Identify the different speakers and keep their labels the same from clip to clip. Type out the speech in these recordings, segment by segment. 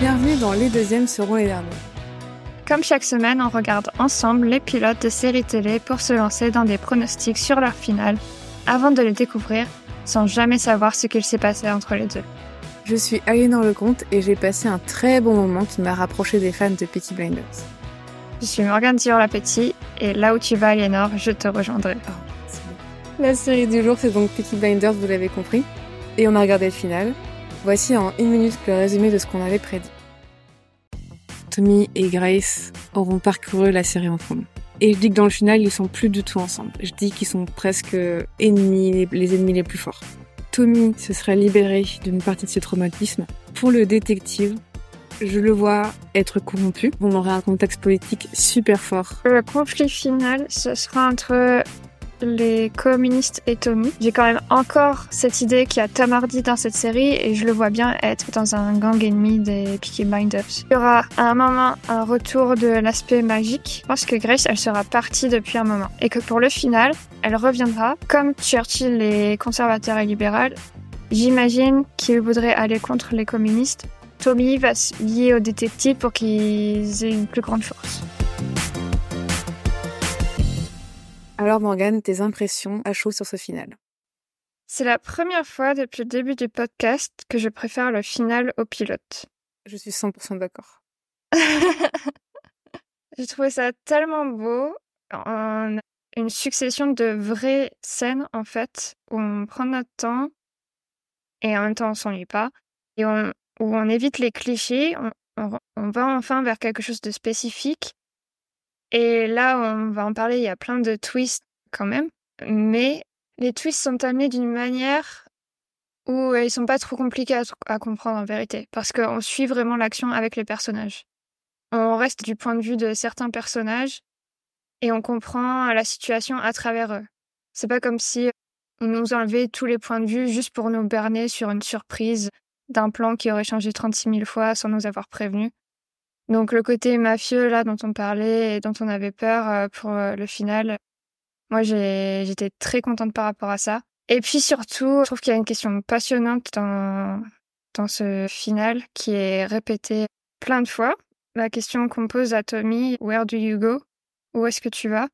Speaker 1: Bienvenue dans Les Deuxièmes seront les derniers.
Speaker 2: Comme chaque semaine, on regarde ensemble les pilotes de séries télé pour se lancer dans des pronostics sur leur finale avant de les découvrir sans jamais savoir ce qu'il s'est passé entre les deux.
Speaker 1: Je suis Aliénor Lecomte et j'ai passé un très bon moment qui m'a rapproché des fans de Peaky Blinders.
Speaker 2: Je suis Morgane Dior-Lapetit et là où tu vas, Aliénor, je te rejoindrai.
Speaker 1: Oh, La série du jour, c'est donc Peaky Blinders, vous l'avez compris. Et on a regardé le final. Voici en une minute le résumé de ce qu'on avait prédit. Tommy et Grace auront parcouru la série ensemble. Et je dis que dans le final, ils sont plus du tout ensemble. Je dis qu'ils sont presque ennemis, les ennemis les plus forts. Tommy se serait libéré d'une partie de ses traumatismes. Pour le détective, je le vois être corrompu. On aurait un contexte politique super fort.
Speaker 2: Le conflit final, ce sera entre les communistes et Tommy. J'ai quand même encore cette idée qu'il y a Tom dans cette série et je le vois bien être dans un gang ennemi des Peaky Blinders. Il y aura à un moment un retour de l'aspect magique. Je pense que Grace, elle sera partie depuis un moment et que pour le final, elle reviendra. Comme Churchill est conservateur et libéral, j'imagine qu'il voudrait aller contre les communistes. Tommy va se lier aux détectives pour qu'ils aient une plus grande force.
Speaker 1: Alors Morgane, tes impressions à chaud sur ce final?
Speaker 2: C'est la première fois depuis le début du podcast que je préfère le final au pilote.
Speaker 1: Je suis 100% d'accord.
Speaker 2: J'ai trouvé ça tellement beau. A une succession de vraies scènes en fait où on prend notre temps et en même temps on s'ennuie pas et on, où on évite les clichés. On, on, on va enfin vers quelque chose de spécifique et là, on va en parler, il y a plein de twists quand même. Mais les twists sont amenés d'une manière où ils sont pas trop compliqués à, comprendre en vérité. Parce qu'on suit vraiment l'action avec les personnages. On reste du point de vue de certains personnages et on comprend la situation à travers eux. C'est pas comme si on nous enlevait tous les points de vue juste pour nous berner sur une surprise d'un plan qui aurait changé 36 000 fois sans nous avoir prévenu. Donc le côté mafieux là dont on parlait et dont on avait peur euh, pour euh, le final, moi j'étais très contente par rapport à ça. Et puis surtout, je trouve qu'il y a une question passionnante dans, dans ce final qui est répétée plein de fois. La question qu'on pose à Tommy, Where do you go? Où est-ce que tu vas?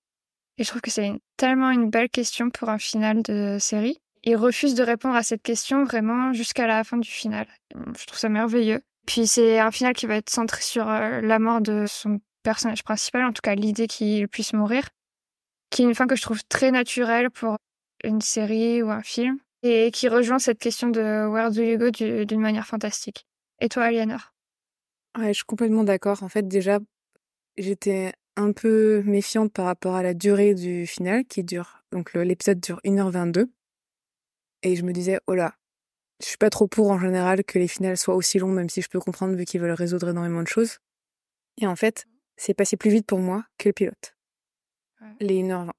Speaker 2: Et je trouve que c'est tellement une belle question pour un final de série. Il refuse de répondre à cette question vraiment jusqu'à la fin du final. Je trouve ça merveilleux. Puis c'est un final qui va être centré sur euh, la mort de son personnage principal, en tout cas l'idée qu'il puisse mourir, qui est une fin que je trouve très naturelle pour une série ou un film, et qui rejoint cette question de Where do you go d'une manière fantastique. Et toi, Aliénor
Speaker 1: Ouais, je suis complètement d'accord. En fait, déjà, j'étais un peu méfiante par rapport à la durée du final, qui dure, donc l'épisode dure 1h22. Et je me disais, oh là, je suis pas trop pour en général que les finales soient aussi longs, même si je peux comprendre vu qu'ils veulent résoudre énormément de choses. Et en fait, c'est passé plus vite pour moi que le pilote. Les 1h20.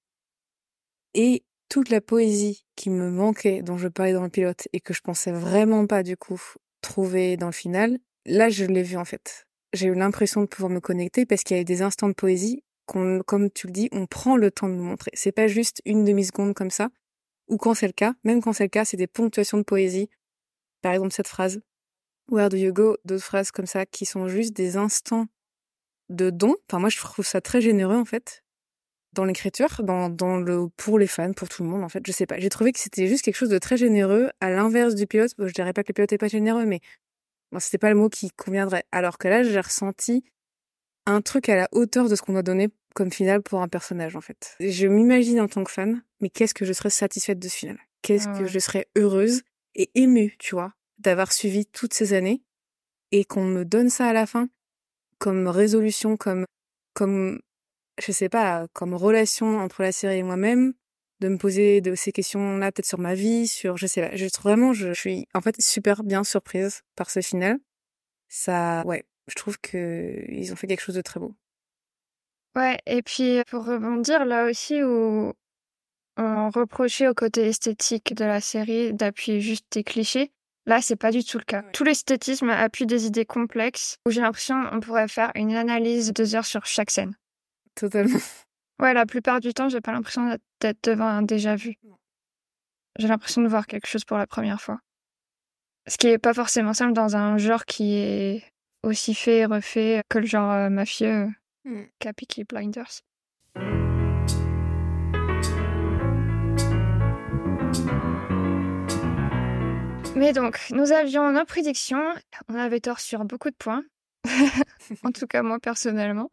Speaker 1: Et toute la poésie qui me manquait, dont je parlais dans le pilote, et que je pensais vraiment pas du coup trouver dans le final, là je l'ai vu en fait. J'ai eu l'impression de pouvoir me connecter parce qu'il y a eu des instants de poésie qu'on, comme tu le dis, on prend le temps de nous montrer. C'est pas juste une demi-seconde comme ça, ou quand c'est le cas, même quand c'est le cas, c'est des ponctuations de poésie par exemple, cette phrase, Where do you go? D'autres phrases comme ça qui sont juste des instants de don. Enfin, moi, je trouve ça très généreux, en fait, dans l'écriture, dans, dans le, pour les fans, pour tout le monde, en fait. Je sais pas. J'ai trouvé que c'était juste quelque chose de très généreux, à l'inverse du pilote. je dirais pas que le pilote est pas généreux, mais bon, c'était pas le mot qui conviendrait. Alors que là, j'ai ressenti un truc à la hauteur de ce qu'on doit donner comme final pour un personnage, en fait. Je m'imagine en tant que fan, mais qu'est-ce que je serais satisfaite de ce final? Qu'est-ce que je serais heureuse et ému, tu vois, d'avoir suivi toutes ces années et qu'on me donne ça à la fin comme résolution, comme, comme, je sais pas, comme relation entre la série et moi-même, de me poser de ces questions-là peut-être sur ma vie, sur, je sais pas, je vraiment, je, suis en fait super bien surprise par ce final. Ça, ouais, je trouve que ils ont fait quelque chose de très beau.
Speaker 2: Ouais, et puis pour rebondir là aussi où on reprochait au côté esthétique de la série d'appuyer juste des clichés. Là, c'est pas du tout le cas. Tout l'esthétisme appuie des idées complexes où j'ai l'impression qu'on pourrait faire une analyse de deux heures sur chaque scène.
Speaker 1: Totalement.
Speaker 2: Ouais, la plupart du temps, j'ai pas l'impression d'être devant un déjà vu. J'ai l'impression de voir quelque chose pour la première fois. Ce qui est pas forcément simple dans un genre qui est aussi fait et refait que le genre euh, mafieux
Speaker 1: Mm.
Speaker 2: qu'a Peaky Blinders. Mais donc, nous avions nos prédictions. On avait tort sur beaucoup de points. en tout cas, moi personnellement.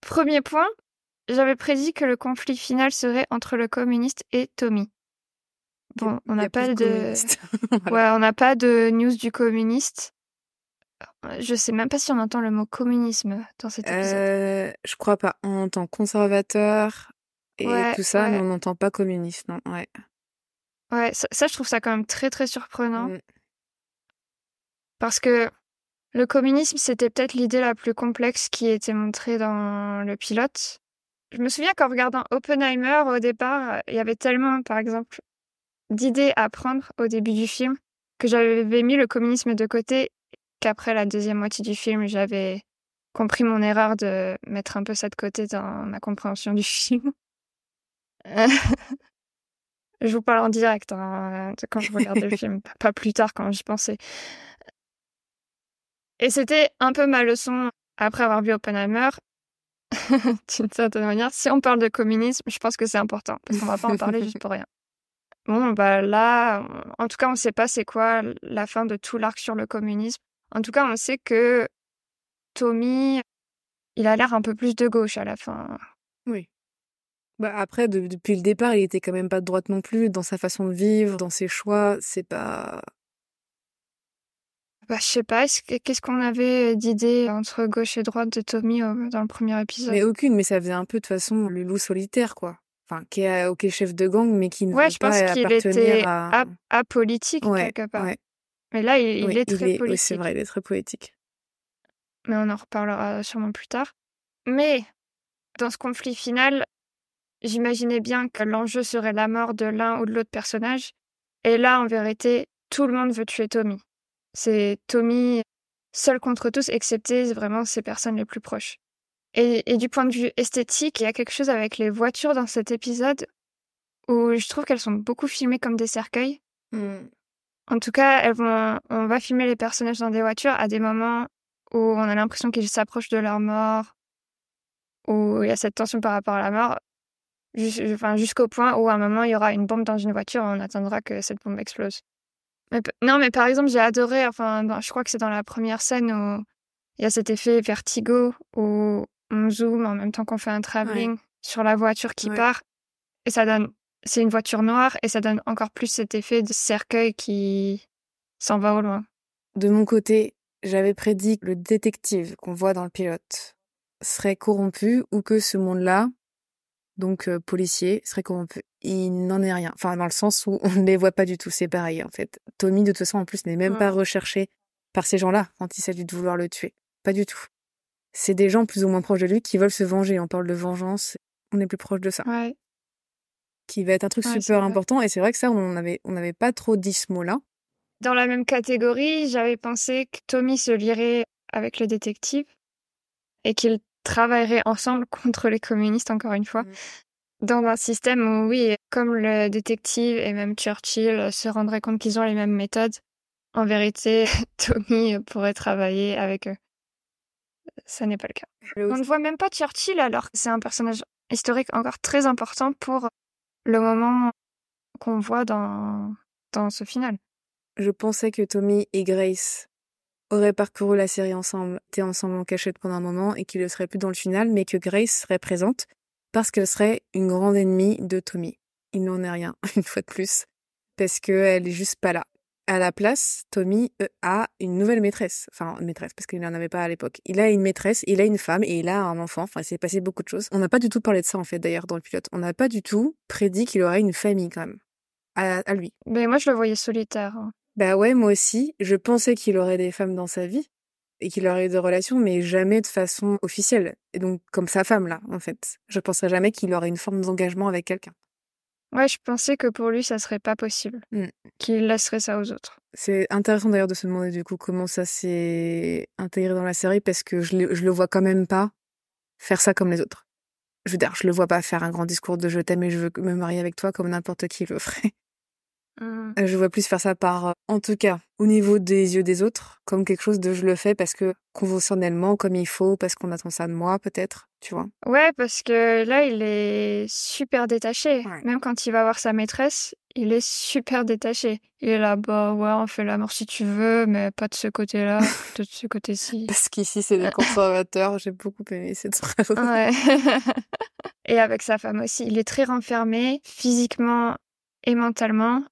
Speaker 2: Premier point, j'avais prédit que le conflit final serait entre le communiste et Tommy. Bon, on n'a pas de.
Speaker 1: Voilà.
Speaker 2: ouais, on n'a pas de news du communiste. Je sais même pas si on entend le mot communisme dans cet épisode.
Speaker 1: Euh, je crois pas. On entend conservateur et
Speaker 2: Ouais,
Speaker 1: tout ça, mais on n'entend pas communiste, non. Ouais.
Speaker 2: Ouais, ça, ça, je trouve ça quand même très très surprenant.
Speaker 1: Mm.
Speaker 2: Parce que le communisme, c'était peut-être l'idée la plus complexe qui était montrée dans le pilote. Je me souviens qu'en regardant Oppenheimer, au départ, il y avait tellement, par exemple, d'idées à prendre au début du film que j'avais mis le communisme de côté, qu'après la deuxième moitié du film, j'avais compris mon erreur de mettre un peu ça de côté dans ma compréhension du film. Je vous parle en direct hein, quand je regardais le film, pas plus tard quand j'y pensais. Et c'était un peu ma leçon après avoir vu Oppenheimer. D'une certaine manière, si on parle de communisme, je pense que c'est important parce qu'on va pas en parler juste pour rien. Bon, bah là, en tout cas, on sait pas c'est quoi la fin de tout l'arc sur le communisme. En tout cas, on sait que Tommy, il a l'air un peu plus de gauche à la fin.
Speaker 1: Oui. Bah après, de- depuis le départ, il était quand même pas de droite non plus dans sa façon de vivre, dans ses choix. C'est pas.
Speaker 2: Bah, je sais pas, est-ce que- qu'est-ce qu'on avait d'idées entre gauche et droite de Tommy euh, dans le premier épisode?
Speaker 1: Mais aucune, mais ça faisait un peu de toute façon le loup solitaire, quoi. Enfin, qui est ok chef de gang, mais qui ne
Speaker 2: Ouais,
Speaker 1: veut
Speaker 2: je
Speaker 1: pas
Speaker 2: pense qu'il était
Speaker 1: à.
Speaker 2: ap- apolitique
Speaker 1: Ouais,
Speaker 2: quelque part.
Speaker 1: ouais.
Speaker 2: Mais là, il, il
Speaker 1: Oui,
Speaker 2: est très
Speaker 1: oui,
Speaker 2: politique.
Speaker 1: c'est vrai, il est très poétique.
Speaker 2: Mais on en reparlera sûrement plus tard. Mais dans ce conflit final, j'imaginais bien que l'enjeu serait la mort de l'un ou de l'autre personnage. Et là, en vérité, tout le monde veut tuer Tommy. C'est Tommy seul contre tous, excepté vraiment ses personnes les plus proches. Et, et du point de vue esthétique, il y a quelque chose avec les voitures dans cet épisode où je trouve qu'elles sont beaucoup filmées comme des cercueils.
Speaker 1: Mm.
Speaker 2: En tout cas, elles vont, on va filmer les personnages dans des voitures à des moments où on a l'impression qu'ils s'approchent de leur mort, où il y a cette tension par rapport à la mort, enfin, jusqu'au point où à un moment il y aura une bombe dans une voiture et on attendra que cette bombe explose. Mais non, mais par exemple, j'ai adoré, enfin, je crois que c'est dans la première scène où il y a cet effet vertigo où on zoome en même temps qu'on fait un travelling sur la voiture qui
Speaker 1: Ouais.
Speaker 2: part et ça donne, c'est une voiture noire et ça donne encore plus cet effet de cercueil qui s'en va au loin.
Speaker 1: De mon côté, j'avais prédit que le détective qu'on voit dans le pilote serait corrompu ou que ce monde-là, donc euh, policier, serait corrompu. Il n'en est rien. Enfin, dans le sens où on ne les voit pas du tout. C'est pareil, en fait. Tommy, de toute façon, en plus, n'est même
Speaker 2: Ouais.
Speaker 1: pas recherché par ces gens-là quand il s'agit de vouloir le tuer. Pas du tout. C'est des gens plus ou moins proches de lui qui veulent se venger. On parle de vengeance. On est plus proche de ça.
Speaker 2: Ouais.
Speaker 1: Qui va être un truc
Speaker 2: Ouais, c'est
Speaker 1: super important. Et c'est vrai que ça, on avait, on n'avait pas trop dit ce mot-là.
Speaker 2: Dans la même catégorie, j'avais pensé que Tommy se lierait avec le détective et qu'ils travailleraient ensemble contre les communistes, encore une fois,
Speaker 1: Mhm.
Speaker 2: dans un système où, oui, comme le détective et même Churchill se rendraient compte qu'ils ont les mêmes méthodes, en vérité, Tommy pourrait travailler avec eux. Ça n'est pas le cas. On ne voit même pas Churchill alors que c'est un personnage historique encore très important pour le moment qu'on voit dans, dans ce final.
Speaker 1: Je pensais que Tommy et Grace auraient parcouru la série ensemble, étaient ensemble en cachette pendant un moment et qu'ils ne seraient plus dans le final, mais que Grace serait présente parce qu'elle serait une grande ennemie de Tommy. Il n'en est rien, une fois de plus, parce qu'elle est juste pas là. À la place, Tommy euh, a une nouvelle maîtresse. Enfin, une maîtresse, parce qu'il n'en avait pas à l'époque. Il a une maîtresse, il a une femme et il a un enfant. Enfin, il s'est passé beaucoup de choses. On n'a pas du tout parlé de ça, en fait, d'ailleurs, dans le pilote. On n'a pas du tout prédit qu'il aurait une famille, quand même. À, à lui.
Speaker 2: Mais moi, je le voyais solitaire. hein.
Speaker 1: Bah ouais, moi aussi. Je pensais qu'il aurait des femmes dans sa vie et qu'il aurait des relations, mais jamais de façon officielle. Et donc, comme sa femme, là, en fait. Je penserais jamais qu'il aurait une forme d'engagement avec quelqu'un.
Speaker 2: Ouais, je pensais que pour lui, ça serait pas possible.
Speaker 1: Mm.
Speaker 2: Qu'il laisserait ça aux autres.
Speaker 1: C'est intéressant d'ailleurs de se demander du coup comment ça s'est intégré dans la série parce que je, le- je le vois quand même pas faire ça comme les autres. Je veux dire, je le vois pas faire un grand discours de je t'aime et je veux me marier avec toi comme n'importe qui le ferait.
Speaker 2: Mmh.
Speaker 1: Euh, Je vois plus faire ça par, euh, en tout cas, au niveau des yeux des autres, comme quelque chose de je le fais parce que conventionnellement, comme il faut, parce qu'on attend ça de moi, peut-être, tu vois.
Speaker 2: Ouais, parce que là, il est super détaché.
Speaker 1: Ouais.
Speaker 2: Même quand il va voir sa maîtresse, il est super détaché. Il est là, bah ouais, on fait l'amour si tu veux, mais pas de ce côté-là, de ce côté-ci.
Speaker 1: Parce qu'ici, c'est des conservateurs. J'ai beaucoup aimé cette phrase.
Speaker 2: Ouais. Et avec sa femme aussi, il est très renfermé, physiquement et mentalement.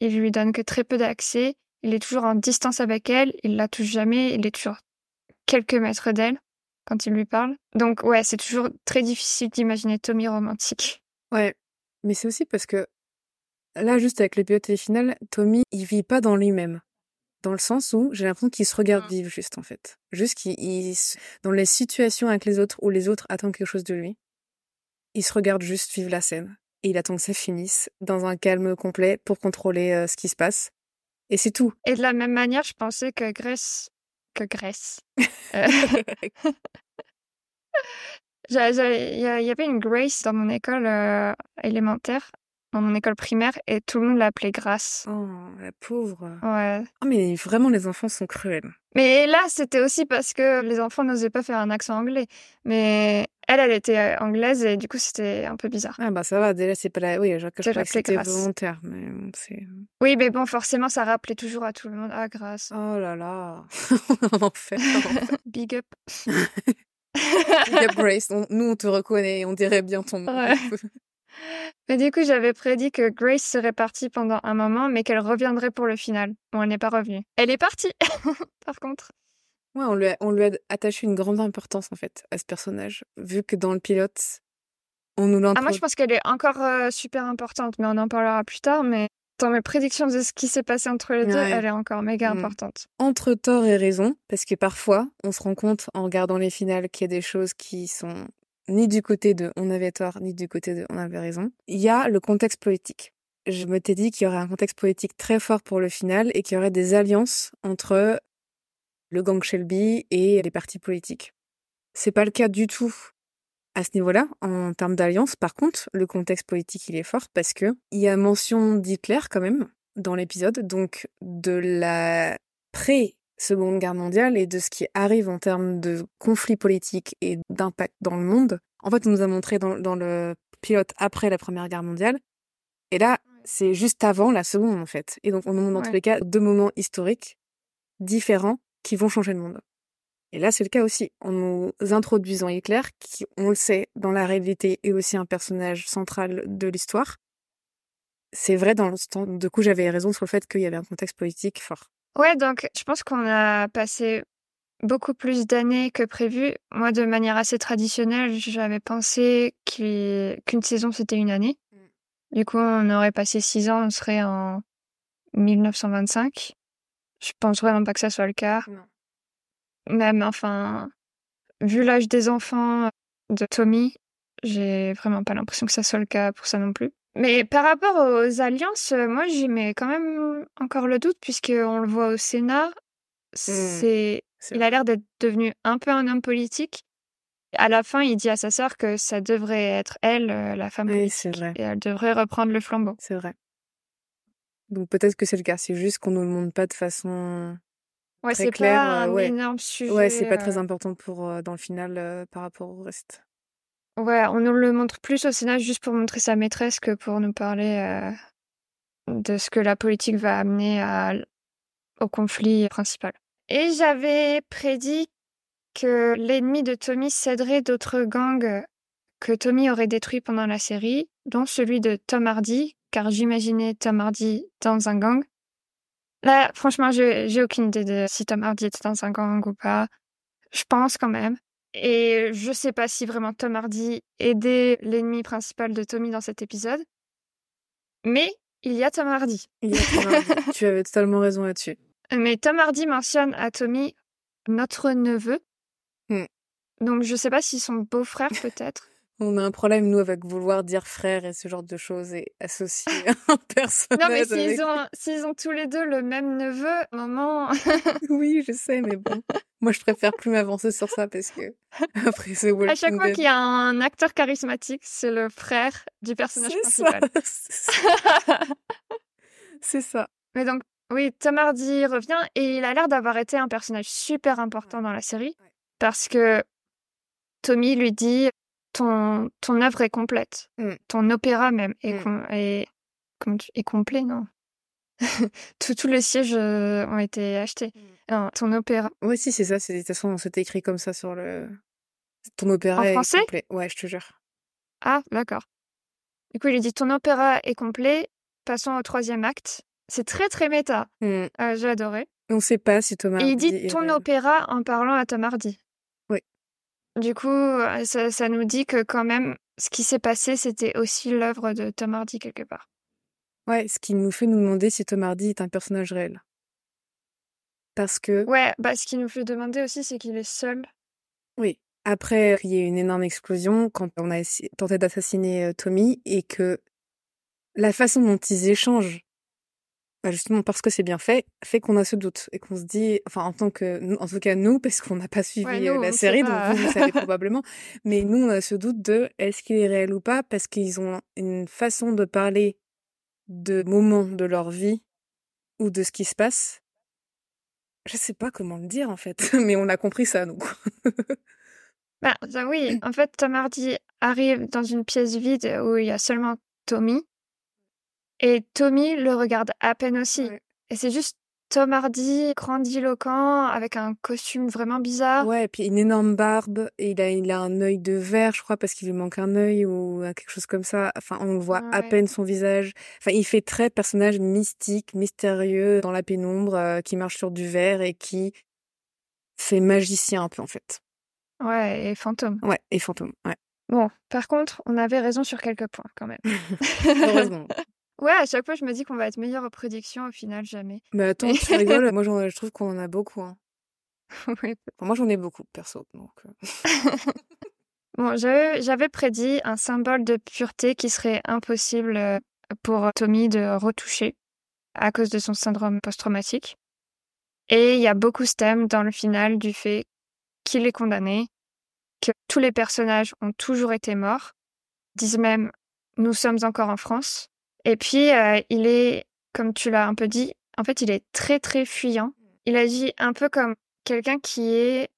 Speaker 2: Il lui donne que très peu d'accès. Il est toujours en distance avec elle. Il la touche jamais. Il est toujours quelques mètres d'elle quand il lui parle. Donc ouais, c'est toujours très difficile d'imaginer Tommy romantique.
Speaker 1: Ouais. Mais c'est aussi parce que là, juste avec le pilote téléfinal, Tommy, il vit pas dans lui-même. Dans le sens où j'ai l'impression qu'il se regarde
Speaker 2: Mm.
Speaker 1: vivre juste, en fait. Juste qu'il, dans les situations avec les autres où les autres attendent quelque chose de lui, il se regarde juste vivre la scène. Et il attend que ça finisse dans un calme complet pour contrôler euh, ce qui se passe. Et c'est tout.
Speaker 2: Et de la même manière, je pensais que Grace... Que Grace... Euh, Il y, y avait une Grace dans mon école euh, élémentaire, dans mon école primaire, et tout le monde l'appelait Grace.
Speaker 1: Oh, la pauvre.
Speaker 2: Ouais.
Speaker 1: Oh, mais vraiment, les enfants sont cruels.
Speaker 2: Mais là, c'était aussi parce que les enfants n'osaient pas faire un accent anglais. Mais elle, elle était euh, anglaise et du coup, c'était un peu bizarre.
Speaker 1: Ah bah ça va, déjà c'est pas la... Oui, je, crois que c'était
Speaker 2: Grace.
Speaker 1: volontaire, mais bon, c'est...
Speaker 2: Oui, mais bon, forcément, ça rappelait toujours à tout le monde. Ah, grâce.
Speaker 1: Oh là là, en enfer, en enfer.
Speaker 2: Big up.
Speaker 1: Big up, Grace, on- nous on te reconnaît, on dirait bien ton nom.
Speaker 2: Ouais. Mais du coup, j'avais prédit que Grace serait partie pendant un moment, mais qu'elle reviendrait pour le final. Bon, elle n'est pas revenue. Elle est partie, par contre.
Speaker 1: Ouais, on lui, a, on lui a attaché une grande importance en fait à ce personnage, vu que dans le pilote, on nous
Speaker 2: Ah,
Speaker 1: l'introduit.
Speaker 2: moi, je pense qu'elle est encore euh, super importante, mais on en parlera plus tard. Mais dans mes prédictions de ce qui s'est passé entre les deux, elle est encore méga
Speaker 1: Mm.
Speaker 2: importante.
Speaker 1: entre tort et raison, parce que parfois, on se rend compte en regardant les finales qu'il y a des choses qui sont ni du côté de on avait tort, ni du côté de on avait raison. Il y a le contexte politique. Je me t'ai dit qu'il y aurait un contexte politique très fort pour le final et qu'il y aurait des alliances entre le gang Shelby et les partis politiques. C'est pas le cas du tout à ce niveau-là, en termes d'alliance. Par contre, le contexte politique, il est fort parce que il y a mention d'Hitler quand même dans l'épisode, donc de la pré-seconde guerre mondiale et de ce qui arrive en termes de conflits politiques et d'impact dans le monde. En fait, on nous a montré dans, dans le pilote après la première guerre mondiale. Et là, c'est juste avant la seconde, en fait. Et donc, on nous montre dans
Speaker 2: Ouais.
Speaker 1: tous les cas deux moments historiques différents qui vont changer le monde. Et là, c'est le cas aussi. En nous introduisant Hitler, qui, on le sait, dans la réalité, est aussi un personnage central de l'histoire. C'est vrai, dans le temps, du coup, j'avais raison sur le fait qu'il y avait un contexte politique fort.
Speaker 2: Ouais, donc je pense qu'on a passé beaucoup plus d'années que prévu. Moi, de manière assez traditionnelle, j'avais pensé qu'une saison, c'était une année. Du coup, on aurait passé six ans, on serait en 1925. Je pense vraiment pas que ça soit le cas.
Speaker 1: Non.
Speaker 2: Même, enfin, vu l'âge des enfants de Tommy, j'ai vraiment pas l'impression que ça soit le cas pour ça non plus. Mais par rapport aux alliances, euh, moi, j'y mets quand même encore le doute, puisqu'on le voit au Sénat. C'est,
Speaker 1: C'est
Speaker 2: il a l'air d'être devenu un peu un homme politique. À la fin, il dit à sa sœur que ça devrait être elle, euh, la femme
Speaker 1: Oui,
Speaker 2: politique,
Speaker 1: c'est vrai.
Speaker 2: et elle devrait reprendre le flambeau.
Speaker 1: C'est vrai. Donc peut-être que c'est le cas. C'est juste qu'on nous le montre pas de façon.
Speaker 2: Ouais,
Speaker 1: Très
Speaker 2: c'est
Speaker 1: clair,
Speaker 2: pas un
Speaker 1: euh, ouais.
Speaker 2: énorme sujet.
Speaker 1: Ouais, c'est pas très important pour dans le final euh, par rapport au reste.
Speaker 2: Ouais, on nous le montre plus au Sénat juste pour montrer sa maîtresse que pour nous parler euh, de ce que la politique va amener au conflit principal. Et j'avais prédit que l'ennemi de Tommy céderait d'autres gangs que Tommy aurait détruits pendant la série, dont celui de Tom Hardy, car j'imaginais Tom Hardy dans un gang. Là, franchement, j'ai j'ai aucune idée de si Tom Hardy était dans un gang ou pas. Je pense quand même. Et je sais pas si vraiment Tom Hardy aidait l'ennemi principal de Tommy dans cet épisode. Mais il y a Tom Hardy.
Speaker 1: Il y a Tom Hardy. tu avais totalement raison là-dessus.
Speaker 2: Mais Tom Hardy mentionne à Tommy notre neveu.
Speaker 1: Hmm.
Speaker 2: Donc je sais pas si son beau-frère peut-être.
Speaker 1: On a un problème nous avec vouloir dire frère et ce genre de choses et associer un personnage.
Speaker 2: non mais
Speaker 1: avec-
Speaker 2: s'ils ont, s'ils ont tous les deux le même neveu, moment...
Speaker 1: Oui, je sais, mais bon. Moi, je préfère plus m'avancer sur ça parce que après ce Walking
Speaker 2: à chaque fois qu'il y a un acteur charismatique, c'est le frère du personnage
Speaker 1: C'est
Speaker 2: principal.
Speaker 1: c'est ça. C'est ça.
Speaker 2: Mais donc, oui, Tom Hardy revient et il a l'air d'avoir été un personnage super important dans la série parce que Tommy lui dit ton, ton œuvre est complète,
Speaker 1: Mm.
Speaker 2: ton opéra même est,
Speaker 1: Mm.
Speaker 2: com- est, tu- est complet, non? Tous tous les sièges euh, ont été achetés. Non, ton opéra.
Speaker 1: Ouais, si, c'est ça. c'est- De toute façon, c'était écrit comme ça sur le. Ton opéra
Speaker 2: En
Speaker 1: est
Speaker 2: français?
Speaker 1: complet. Ouais, je te jure.
Speaker 2: Ah, d'accord. Du coup, il dit ton opéra est complet, passons au troisième acte. C'est très très méta.
Speaker 1: Mm.
Speaker 2: Euh, J'ai adoré.
Speaker 1: On sait pas si Thomas.
Speaker 2: Et il dit ton opéra en parlant à Tom Hardy. Du coup, euh, ça, ça nous dit que quand même, ce qui s'est passé, c'était aussi l'œuvre de Tom Hardy quelque part.
Speaker 1: Ouais, ce qui nous fait nous demander si Tom Hardy est un personnage réel. Parce que,
Speaker 2: Ouais, bah ce qui nous fait demander aussi, c'est qu'il est seul.
Speaker 1: oui, après qu'il y ait une énorme explosion, quand on a tenté d'assassiner euh, Tommy, et que la façon dont ils échangent, justement parce que c'est bien fait, fait qu'on a ce doute. Et qu'on se dit, enfin, en tant que, nous- en tout cas nous, parce qu'on n'a pas suivi
Speaker 2: Ouais,
Speaker 1: euh,
Speaker 2: nous,
Speaker 1: la série, donc vous, vous savez probablement, mais nous, on a ce doute de est-ce qu'il est réel ou pas, parce qu'ils ont une façon de parler de moments de leur vie ou de ce qui se passe. Je sais pas comment le dire en fait, mais on a compris ça nous.
Speaker 2: Bah, oui, en fait, Tom Hardy arrive dans une pièce vide où il y a seulement Tommy. Et Tommy le regarde à peine aussi.
Speaker 1: Ouais.
Speaker 2: Et c'est juste Tom Hardy, grandiloquent, avec un costume vraiment bizarre.
Speaker 1: Ouais, et puis une énorme barbe, et il a, il a un œil de verre, je crois, parce qu'il lui manque un œil ou euh, quelque chose comme ça. Enfin, on voit à peine son visage. Enfin, il fait très personnage mystique, mystérieux, dans la pénombre, euh, qui marche sur du verre et qui fait magicien un peu, en fait.
Speaker 2: Ouais, et fantôme.
Speaker 1: Ouais, et fantôme, ouais.
Speaker 2: Bon, par contre, on avait raison sur quelques points quand même.
Speaker 1: Heureusement.
Speaker 2: Ouais, à chaque fois, je me dis qu'on va être meilleur aux prédictions, au final, jamais.
Speaker 1: Mais attends, tu rigoles, moi je trouve qu'on en a beaucoup. Hein.
Speaker 2: Oui.
Speaker 1: Enfin, moi j'en ai beaucoup, perso. Donc, euh.
Speaker 2: Bon, j'avais j'avais prédit un symbole de pureté qui serait impossible euh, pour Tommy de retoucher à cause de son syndrome post-traumatique. Et il y a beaucoup ce thème dans le final du fait qu'il est condamné, que tous les personnages ont toujours été morts, disent même nous sommes encore en France. Et puis euh, il est, comme tu l'as un peu dit, en fait il est très très fuyant. Il agit un peu comme quelqu'un qui est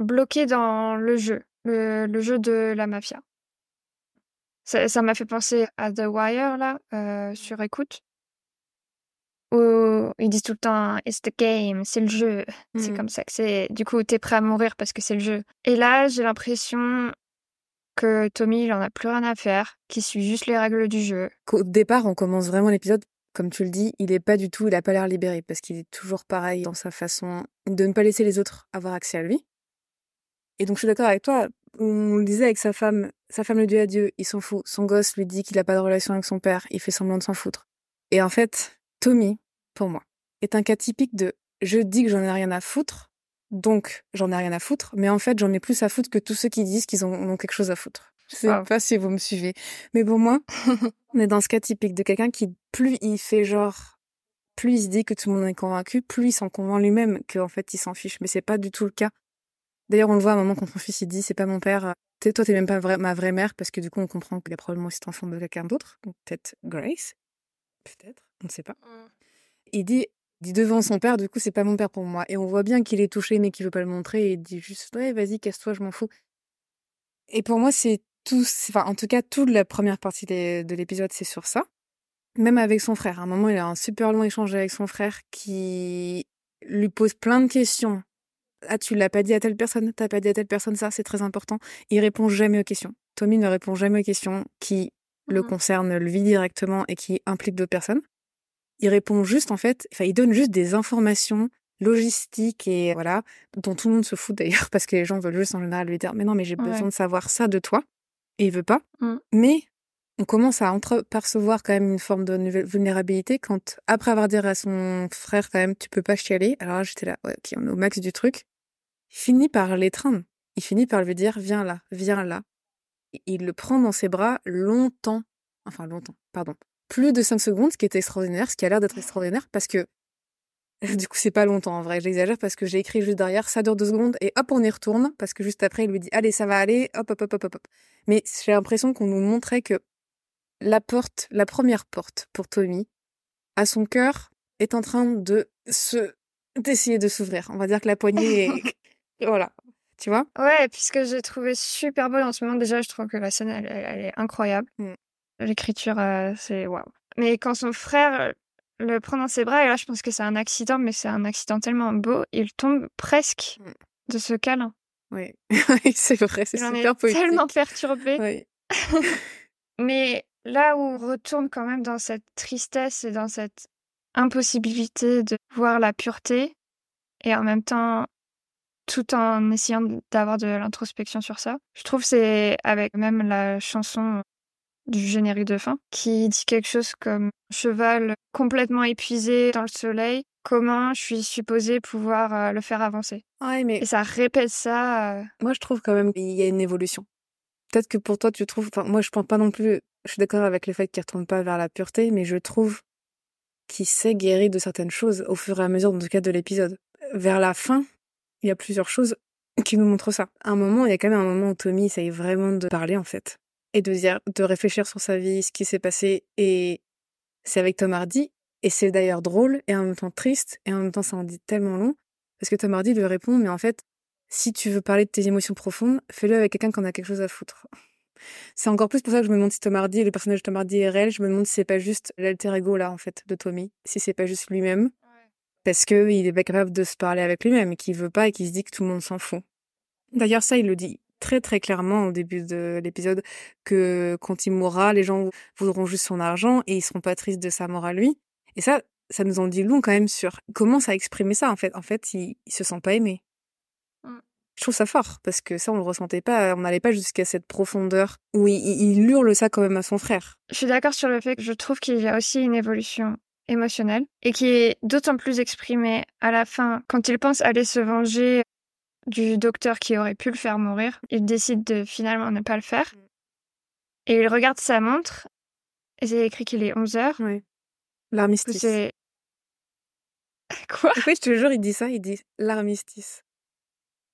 Speaker 2: bloqué dans le jeu, le, le jeu de la mafia. Ça m'a fait penser à The Wire, là, euh, sur écoute, où ils disent tout le temps It's the game, c'est le jeu. C'est
Speaker 1: Mhm.
Speaker 2: comme ça que c'est. Du coup, t'es prêt à mourir parce que c'est le jeu. Et là, j'ai l'impression que Tommy, il en a plus rien à faire, qu'il suit juste les règles du jeu.
Speaker 1: Qu'au départ, on commence vraiment l'épisode, comme tu le dis, il est pas du tout, il a pas l'air libéré, parce qu'il est toujours pareil dans sa façon de ne pas laisser les autres avoir accès à lui. Et donc je suis d'accord avec toi, on le disait avec sa femme, sa femme lui dit adieu, il s'en fout. Son gosse lui dit qu'il a pas de relation avec son père, il fait semblant de s'en foutre. Et en fait, Tommy, pour moi, est un cas typique de je dis que j'en ai rien à foutre, donc j'en ai rien à foutre, mais en fait j'en ai plus à foutre que tous ceux qui disent qu'ils en ont quelque chose à foutre. Je sais pas si vous me suivez. Mais pour moi, on est dans ce cas typique de quelqu'un qui, plus il fait genre, plus il se dit que tout le monde est convaincu, plus il s'en convainc lui-même qu'en fait il s'en fiche. Mais c'est pas du tout le cas. D'ailleurs, on le voit à un moment quand son fils il dit c'est pas mon père, T'es- toi t'es même pas vrai- ma vraie mère parce que du coup on comprend qu'il a probablement cet enfant de quelqu'un d'autre, peut-être Grace, peut-être, on ne sait pas. Il dit, dit devant son père, du coup c'est pas mon père pour moi. Et on voit bien qu'il est touché mais qu'il veut pas le montrer et il dit juste ouais vas-y casse-toi, je m'en fous. Et pour moi c'est tout, enfin en tout cas toute la première partie des- de l'épisode c'est sur ça. Même avec son frère. À un moment il a un super long échange avec son frère qui lui pose plein de questions. Ah tu l'as pas dit à telle personne, t'as pas dit à telle personne ça, c'est très important. Il répond jamais aux questions. Tommy ne répond jamais aux questions qui le
Speaker 2: Mhm.
Speaker 1: concernent lui directement et qui impliquent d'autres personnes. Il répond juste en fait, enfin il donne juste des informations logistiques et voilà dont tout le monde se fout d'ailleurs parce que les gens veulent juste en général lui dire mais non mais j'ai
Speaker 2: Ouais.
Speaker 1: besoin de savoir ça de toi et il veut pas.
Speaker 2: Mm.
Speaker 1: Mais on commence à entrepercevoir quand même une forme de vulnérabilité quand après avoir dit à son frère quand même tu peux pas chialer. Alors j'étais là ouais ok on est au max du truc. Il finit par l'étreindre. Il finit par lui dire viens là, viens là. Et Il le prend dans ses bras longtemps. Enfin longtemps, pardon. Plus de 5 secondes, ce qui est extraordinaire, ce qui a l'air d'être extraordinaire parce que du coup c'est pas longtemps en vrai, j'exagère parce que j'ai écrit juste derrière ça dure deux secondes et hop on y retourne parce que juste après il lui dit allez ça va aller, hop hop hop hop hop. hop. Mais j'ai l'impression qu'on nous montrait que la porte, la première porte pour Tommy à son cœur est en train de se d'essayer de s'ouvrir. On va dire que la poignée est voilà, tu vois?
Speaker 2: Ouais, puisque j'ai trouvé super beau en ce moment. Déjà, je trouve que la scène, elle, elle est incroyable.
Speaker 1: Mm.
Speaker 2: L'écriture, euh, c'est waouh. Mais quand son frère le prend dans ses bras, et là, je pense que c'est un accident, mais c'est un accident tellement beau, il tombe presque
Speaker 1: Mm.
Speaker 2: de ce câlin.
Speaker 1: Oui, c'est vrai, c'est super poétique.
Speaker 2: tellement perturbé.
Speaker 1: Oui.
Speaker 2: Mais là où on retourne quand même dans cette tristesse et dans cette impossibilité de voir la pureté, et en même temps, tout en essayant d'avoir de l'introspection sur ça, je trouve c'est avec même la chanson du générique de fin qui dit quelque chose comme cheval complètement épuisé dans le soleil, comment je suis supposée pouvoir euh, le faire avancer?
Speaker 1: Ouais, mais
Speaker 2: Et ça répète ça. euh,
Speaker 1: moi je trouve quand même qu'il y a une évolution. Peut-être que pour toi tu trouves, enfin moi je pense pas non plus, je suis d'accord avec le fait qu'il retourne pas vers la pureté, mais je trouve qu'il s'est guéri de certaines choses au fur et à mesure, en tout cas de l'épisode. Vers la fin, il y a plusieurs choses qui nous montrent ça. À un moment, il y a quand même un moment où Tommy essaye vraiment de parler en fait et de dire, de réfléchir sur sa vie, ce qui s'est passé et c'est avec Tom Hardy et c'est d'ailleurs drôle et en même temps triste et en même temps ça en dit tellement long parce que Tom Hardy lui répond mais en fait si tu veux parler de tes émotions profondes, fais-le avec quelqu'un qui en a quelque chose à foutre. C'est encore plus pour ça que je me demande si Tom Hardy, le personnage de Tom Hardy est réel. Je me demande si c'est pas juste l'alter ego là en fait de Tommy, si c'est pas juste lui-même, parce que il est pas capable de se parler avec lui-même et qu'il veut pas et qu'il se dit que tout le monde s'en fout. D'ailleurs ça il le dit très très clairement au début de l'épisode que quand il mourra, les gens voudront juste son argent et ils seront pas tristes de sa mort à lui. Et ça, ça nous en dit long quand même sur comment ça a exprimé ça en fait. En fait, il, il se sent pas aimé.
Speaker 2: Mm.
Speaker 1: Je trouve ça fort parce que ça on le ressentait pas, on n'allait pas jusqu'à cette profondeur où il, il, il hurle ça quand même à son frère.
Speaker 2: Je suis d'accord sur le fait que je trouve qu'il y a aussi une évolution émotionnelle et qui est d'autant plus exprimée à la fin quand il pense aller se venger du docteur qui aurait pu le faire mourir. Il décide de finalement ne pas le faire. Et il regarde sa montre et c'est écrit qu'il est 11 heures.
Speaker 1: Oui. L'armistice.
Speaker 2: Quoi?
Speaker 1: Oui, je te jure, il dit ça, il dit l'armistice.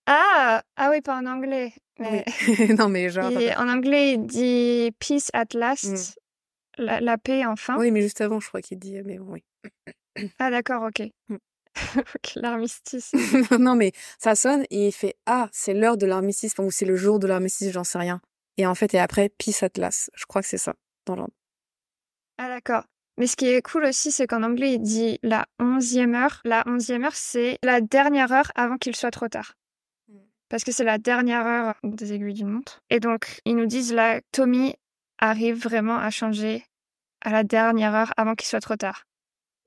Speaker 2: Ah Ah oui, pas en anglais. Mais...
Speaker 1: Oui. non mais genre.
Speaker 2: En anglais, il dit peace at last. La, la paix enfin.
Speaker 1: Oui, mais juste avant, je crois qu'il dit, mais oui.
Speaker 2: Ah d'accord, ok.
Speaker 1: Mm.
Speaker 2: l'armistice.
Speaker 1: non, mais ça sonne et il fait Ah, c'est l'heure de l'armistice, enfin, ou c'est le jour de l'armistice, j'en sais rien. Et en fait, et après, Peace Atlas. Je crois que c'est ça, dans l'ordre.
Speaker 2: Ah d'accord. Mais ce qui est cool aussi, c'est qu'en anglais, il dit la onzième heure. La onzième heure, c'est la dernière heure avant qu'il soit trop tard.
Speaker 1: Mm.
Speaker 2: Parce que c'est la dernière heure des aiguilles d'une montre. Et donc, ils nous disent là, Tommy arrive vraiment à changer à la dernière heure avant qu'il soit trop tard.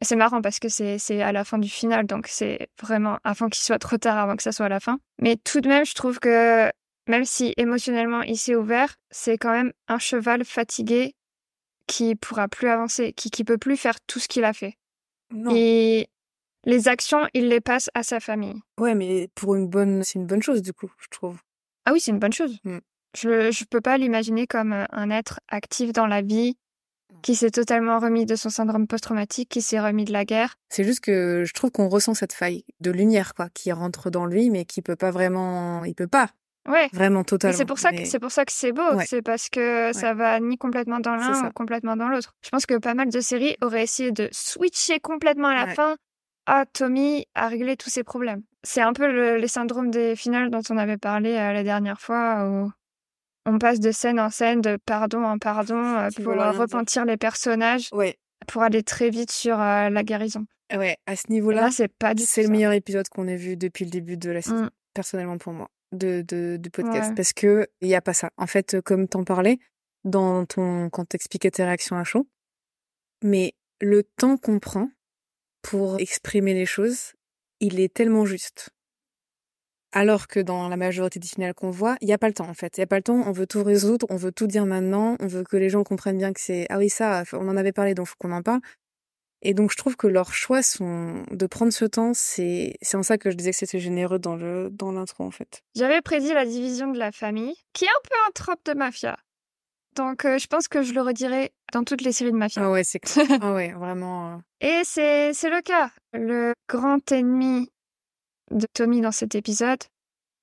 Speaker 2: C'est marrant parce que c'est, à la fin du final, donc c'est vraiment avant qu'il soit trop tard, avant que ça soit à la fin. Mais tout de même, je trouve que même si émotionnellement il s'est ouvert, c'est quand même un cheval fatigué qui pourra plus avancer, qui, qui peut plus faire tout ce qu'il a fait.
Speaker 1: Non.
Speaker 2: Et les actions, il les passe à sa famille.
Speaker 1: Ouais, mais pour une bonne, c'est une bonne chose du coup, je trouve.
Speaker 2: Ah oui, c'est une bonne chose.
Speaker 1: Mm.
Speaker 2: Je je peux pas l'imaginer comme un être actif dans la vie, qui s'est totalement remis de son syndrome post-traumatique, qui s'est remis de la guerre.
Speaker 1: C'est juste que je trouve qu'on ressent cette faille de lumière, quoi, qui rentre dans lui, mais qui peut pas vraiment, il peut pas
Speaker 2: Ouais.
Speaker 1: vraiment totalement.
Speaker 2: c'est pour ça que c'est pour ça que c'est beau,
Speaker 1: Ouais.
Speaker 2: c'est parce que ça va ni complètement dans l'un ou complètement dans l'autre. Je pense que pas mal de séries auraient essayé de switcher complètement à la
Speaker 1: Ouais.
Speaker 2: fin. Ah, Tommy a réglé tous ses problèmes. C'est un peu le- les syndromes des finales dont on avait parlé euh, la dernière fois, où on passe de scène en scène, de pardon en pardon, euh, pour euh,
Speaker 1: dire.
Speaker 2: repentir les personnages,
Speaker 1: Ouais,
Speaker 2: pour aller très vite sur euh, la guérison.
Speaker 1: ouais, à ce niveau-là,
Speaker 2: là, c'est pas
Speaker 1: c'est le meilleur épisode qu'on ait vu depuis le début de la saison,
Speaker 2: Mm.
Speaker 1: personnellement pour moi, de, de, du podcast.
Speaker 2: Ouais.
Speaker 1: Parce que il y a pas ça. En fait, comme t'en parlais, dans ton, quand t'expliquais tes réactions à chaud, mais le temps qu'on prend pour exprimer les choses, il est tellement juste. Alors que dans la majorité des finales qu'on voit, il n'y a pas le temps en fait. Il n'y a pas le temps, on veut tout résoudre, on veut tout dire maintenant, on veut que les gens comprennent bien que c'est ah oui ça, on en avait parlé donc faut qu'on en parle. Et donc je trouve que leurs choix sont de prendre ce temps, c'est c'est en ça que je disais que c'était généreux dans le dans l'intro en fait.
Speaker 2: J'avais prédit la division de la famille, qui est un peu un trope de mafia. Donc, euh, je pense que je le redirai dans toutes les séries de mafia.
Speaker 1: Ah ouais, c'est clair. ah ouais, vraiment. euh,
Speaker 2: Et c'est c'est le cas. Le grand ennemi de Tommy dans cet épisode,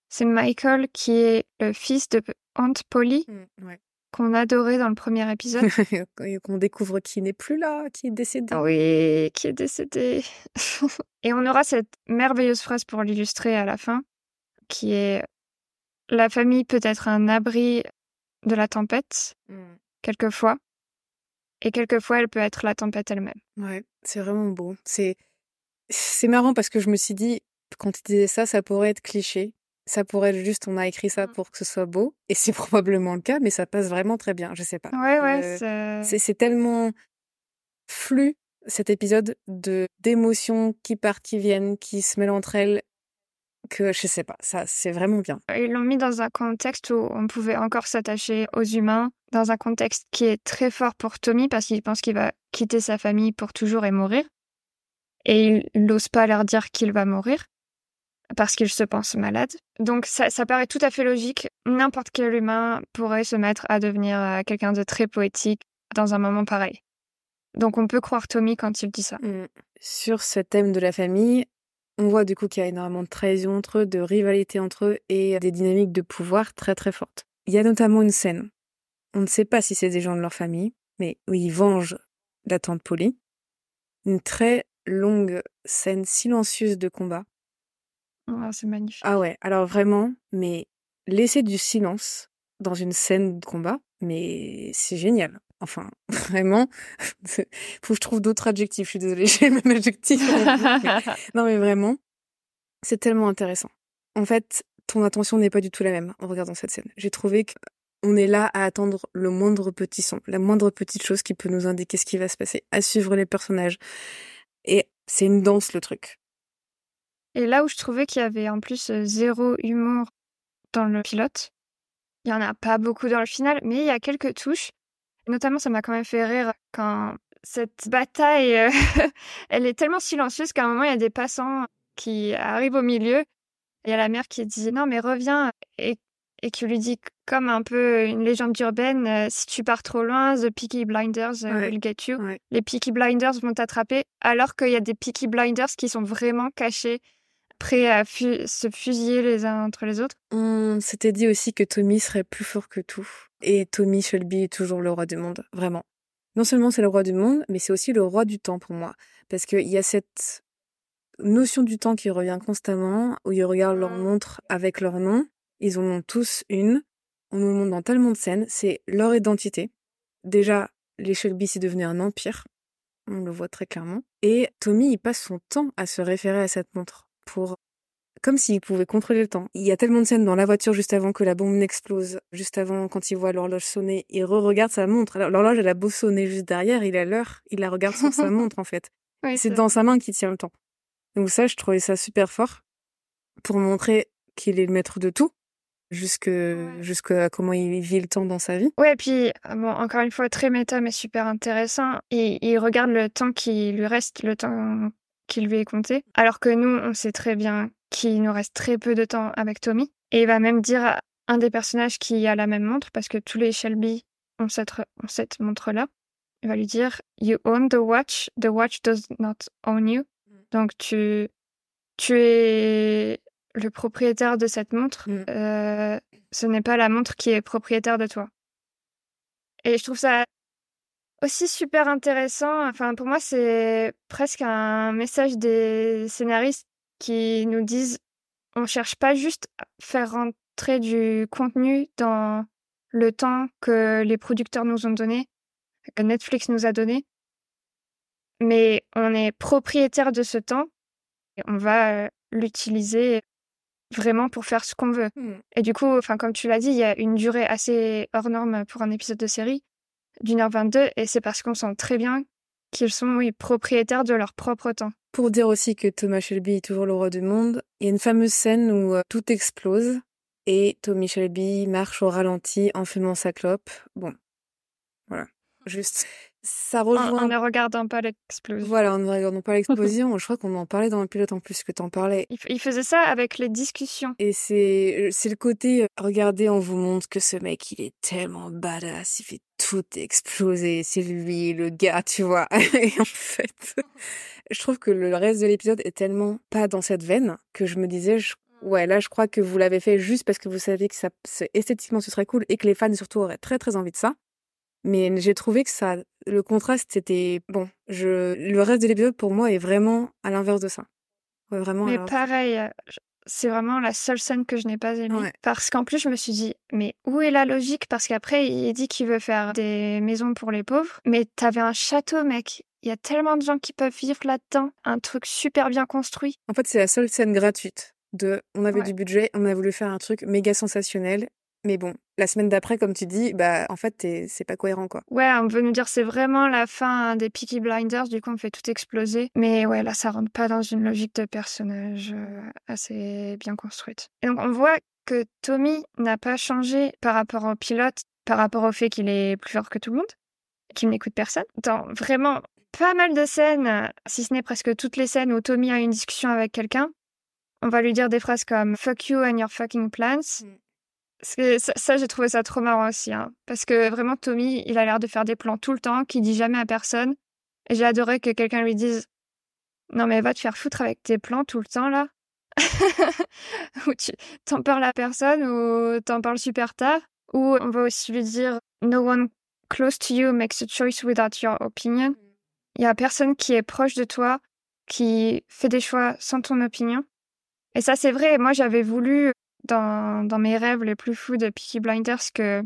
Speaker 2: c'est Michael, qui est le fils de Aunt Polly,
Speaker 1: mm, ouais.
Speaker 2: qu'on adorait dans le premier épisode.
Speaker 1: Qu'on découvre qui n'est plus là, qui est décédé.
Speaker 2: Oui, qui est décédé. Et on aura cette merveilleuse phrase pour l'illustrer à la fin, qui est La famille peut être un abri de la tempête,
Speaker 1: Mmh.
Speaker 2: quelquefois, et quelquefois elle peut être la tempête elle-même.
Speaker 1: Ouais, c'est vraiment beau. C'est c'est marrant parce que je me suis dit, quand tu disais ça, ça pourrait être cliché. Ça pourrait être juste, on a écrit ça
Speaker 2: Mmh.
Speaker 1: pour que ce soit beau. Et c'est probablement le cas, mais ça passe vraiment très bien. Je sais pas.
Speaker 2: Ouais, ouais,
Speaker 1: Euh,
Speaker 2: c'est...
Speaker 1: tellement flou cet épisode de d'émotions qui partent, qui viennent, qui se mêlent entre elles, que je sais pas. Ça, c'est vraiment bien.
Speaker 2: Ils l'ont mis dans un contexte où on pouvait encore s'attacher aux humains, dans un contexte qui est très fort pour Tommy parce qu'il pense qu'il va quitter sa famille pour toujours et mourir. Et il n'ose pas leur dire qu'il va mourir parce qu'il se pense malade. Donc ça, paraît tout à fait logique. N'importe quel humain pourrait se mettre à devenir euh, quelqu'un de très poétique dans un moment pareil. Donc on peut croire Tommy quand il dit ça.
Speaker 1: Mm. Sur ce thème de la famille, on voit du coup qu'il y a énormément de trahison entre eux, de rivalité entre eux et des dynamiques de pouvoir très très fortes. Il y a notamment une scène. On ne sait pas si c'est des gens de leur famille, mais où ils vengent la tante Polly. Une très longue scène silencieuse de combat.
Speaker 2: Ah, c'est magnifique.
Speaker 1: Ah ouais, alors vraiment, mais laisser du silence dans une scène de combat, mais c'est génial. Enfin, vraiment, faut que je trouve d'autres adjectifs. Je suis désolée, j'ai le même adjectif. non mais vraiment, c'est tellement intéressant. En fait, ton attention n'est pas du tout la même en regardant cette scène. J'ai trouvé qu'on est là à attendre le moindre petit son, la moindre petite chose qui peut nous indiquer ce qui va se passer, à suivre les personnages. Et c'est une danse le truc.
Speaker 2: Et là où je trouvais qu'il y avait en plus euh, zéro humour dans le pilote, il y en a pas beaucoup dans le final, mais il y a quelques touches. Notamment, ça m'a quand même fait rire quand cette bataille, euh, elle est tellement silencieuse qu'à un moment, il y a des passants qui arrivent au milieu. Il y a la mère qui dit non mais reviens et, et qui lui dit comme un peu une légende urbaine, euh, si tu pars trop loin, the Peaky Blinders
Speaker 1: Ouais.
Speaker 2: will get you.
Speaker 1: Ouais.
Speaker 2: Les Peaky Blinders vont t'attraper alors qu'il y a des Peaky Blinders qui sont vraiment cachés, prêts à fu- se fusiller les uns entre les autres?
Speaker 1: On s'était dit aussi que Tommy serait plus fort que tout. Et Tommy Shelby est toujours le roi du monde, vraiment. Non seulement c'est le roi du monde, mais c'est aussi le roi du temps pour moi. Parce qu'il y a cette notion du temps qui revient constamment, où ils regardent leur montre avec leur nom. Ils en ont tous une. On nous le montre dans tellement de scènes. C'est leur identité. Déjà, les Shelby, c'est devenu un empire. On le voit très clairement. Et Tommy, il passe son temps à se référer à cette montre pour comme s'il pouvait contrôler le temps. Il y a tellement de scènes dans la voiture juste avant que la bombe n'explose, juste avant quand il voit l'horloge sonner, il re-regarde sa montre. L'horloge elle a beau sonner juste derrière, il a l'heure, il la regarde sur sa montre en fait.
Speaker 2: Oui,
Speaker 1: C'est dans sa main qu'il tient le temps. Donc ça, je trouvais ça super fort pour montrer qu'il est le maître de tout, jusque jusqu'à comment il vit le temps dans sa vie.
Speaker 2: Ouais, et puis, euh, bon, encore une fois, très méta, mais super intéressant. Et il regarde le temps qui lui reste, le temps qui lui est compté. Alors que nous, on sait très bien qu'il nous reste très peu de temps avec Tommy. Et il va même dire à un des personnages qui a la même montre, parce que tous les Shelby ont cette, re- ont cette montre-là. Il va lui dire You own the watch, the watch does not own you. Donc, tu, tu es le propriétaire de cette montre.
Speaker 1: Mm.
Speaker 2: Euh, ce n'est pas la montre qui est propriétaire de toi. Et je trouve ça aussi super intéressant. Enfin, pour moi, c'est presque un message des scénaristes qui nous disent on cherche pas juste à faire rentrer du contenu dans le temps que les producteurs nous ont donné, que Netflix nous a donné, mais on est propriétaire de ce temps et on va euh, l'utiliser vraiment pour faire ce qu'on veut. Et du coup, enfin, comme tu l'as dit, il y a une durée assez hors norme pour un épisode de série d'une heure 22 et c'est parce qu'on sent très bien qu'ils sont, oui, propriétaires de leur propre temps.
Speaker 1: Pour dire aussi que Thomas Shelby est toujours le roi du monde, il y a une fameuse scène où euh, tout explose et Tommy Shelby marche au ralenti en fumant sa clope. Bon, voilà, juste ça rejoint.
Speaker 2: en ne regardant pas l'explosion.
Speaker 1: Voilà, en ne regardant pas l'explosion, je crois qu'on en parlait dans le pilote en plus que t'en parlais.
Speaker 2: Il, faisait ça avec les discussions.
Speaker 1: Et c'est c'est le côté euh, regardez, on vous montre que ce mec il est tellement badass, il fait tout exploser, c'est lui le gars, tu vois. Et en fait, je trouve que le reste de l'épisode est tellement pas dans cette veine que je me disais je- ouais, là, je crois que vous l'avez fait juste parce que vous saviez que ça, esthétiquement, ce serait cool et que les fans, surtout, auraient très, très envie de ça. Mais j'ai trouvé que ça, le contraste, c'était bon. Je, le reste de l'épisode, pour moi, est vraiment à l'inverse de ça. vraiment.
Speaker 2: Mais pareil, euh, c'est vraiment la seule scène que je n'ai pas aimée. Parce qu'en plus, je me suis dit, mais où est la logique? Parce qu'après, il dit qu'il veut faire des maisons pour les pauvres. Mais t'avais un château, mec. Il y a tellement de gens qui peuvent vivre là-dedans. Un truc super bien construit.
Speaker 1: En fait, c'est la seule scène gratuite de on avait du budget, on a voulu faire un truc méga sensationnel. Mais bon, la semaine d'après, comme tu dis, bah en fait, c'est pas cohérent quoi.
Speaker 2: Ouais, on veut nous dire c'est vraiment la fin des Peaky Blinders, du coup on fait tout exploser. Mais ouais, là ça rentre pas dans une logique de personnage euh, assez bien construite. Et donc on voit que Tommy n'a pas changé par rapport au pilote, par rapport au fait qu'il est plus fort que tout le monde, qu'il n'écoute personne. Dans vraiment pas mal de scènes, si ce n'est presque toutes les scènes où Tommy a une discussion avec quelqu'un, on va lui dire des phrases comme fuck you and your fucking plans. Ça, j'ai trouvé ça trop marrant aussi. Hein. parce que vraiment, Tommy, il a l'air de faire des plans tout le temps, qu'il dit jamais à personne. Et j'ai adoré que quelqu'un lui dise Non, mais va te faire foutre avec tes plans tout le temps, là. ou tu t'en parles à personne, ou t'en parles super tard. Ou on va aussi lui dire No one close to you makes a choice without your opinion. Il y a personne qui est proche de toi qui fait des choix sans ton opinion. Et ça, c'est vrai. Moi, j'avais voulu, dans, dans mes rêves les plus fous de Peaky Blinders, que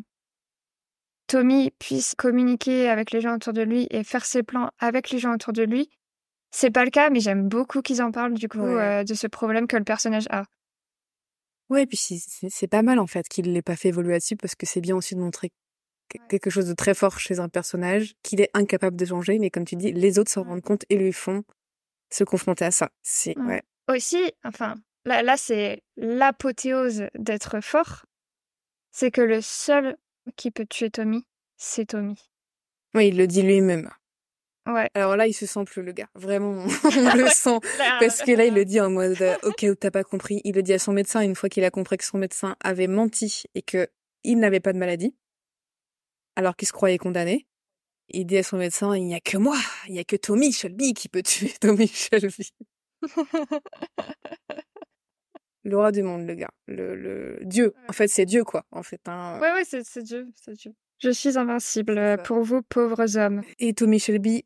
Speaker 2: Tommy puisse communiquer avec les gens autour de lui et faire ses plans avec les gens autour de lui. C'est pas le cas, mais j'aime beaucoup qu'ils en parlent, du coup, euh, de ce problème que le personnage a.
Speaker 1: Ouais, et puis c'est pas mal, en fait, qu'il l'ait pas fait évoluer là-dessus, parce que c'est bien aussi de montrer quelque chose de très fort chez un personnage, qu'il est incapable de changer, mais comme tu dis, les autres s'en rendent compte et lui font se confronter à ça. C'est, ouais.
Speaker 2: Aussi, enfin, là, là c'est l'apothéose d'être fort, c'est que le seul qui peut tuer Tommy, c'est Tommy.
Speaker 1: Oui, il le dit lui-même.
Speaker 2: Ouais.
Speaker 1: Alors là, il se sent plus le gars. Vraiment, on le sent. Parce que là, il le dit en mode, ok, t'as pas compris. Il le dit à son médecin une fois qu'il a compris que son médecin avait menti et que il n'avait pas de maladie, alors qu'il se croyait condamné. Il dit à son médecin, il n'y a que moi, il n'y a que Tommy Shelby qui peut tuer Tommy Shelby. Le roi du monde, le gars. Le, Dieu. En fait, c'est Dieu, quoi. En fait. Hein.
Speaker 2: Ouais, ouais, c'est, Dieu. C'est Dieu. Je suis invincible pour vous, pauvres hommes.
Speaker 1: Et Tommy Shelby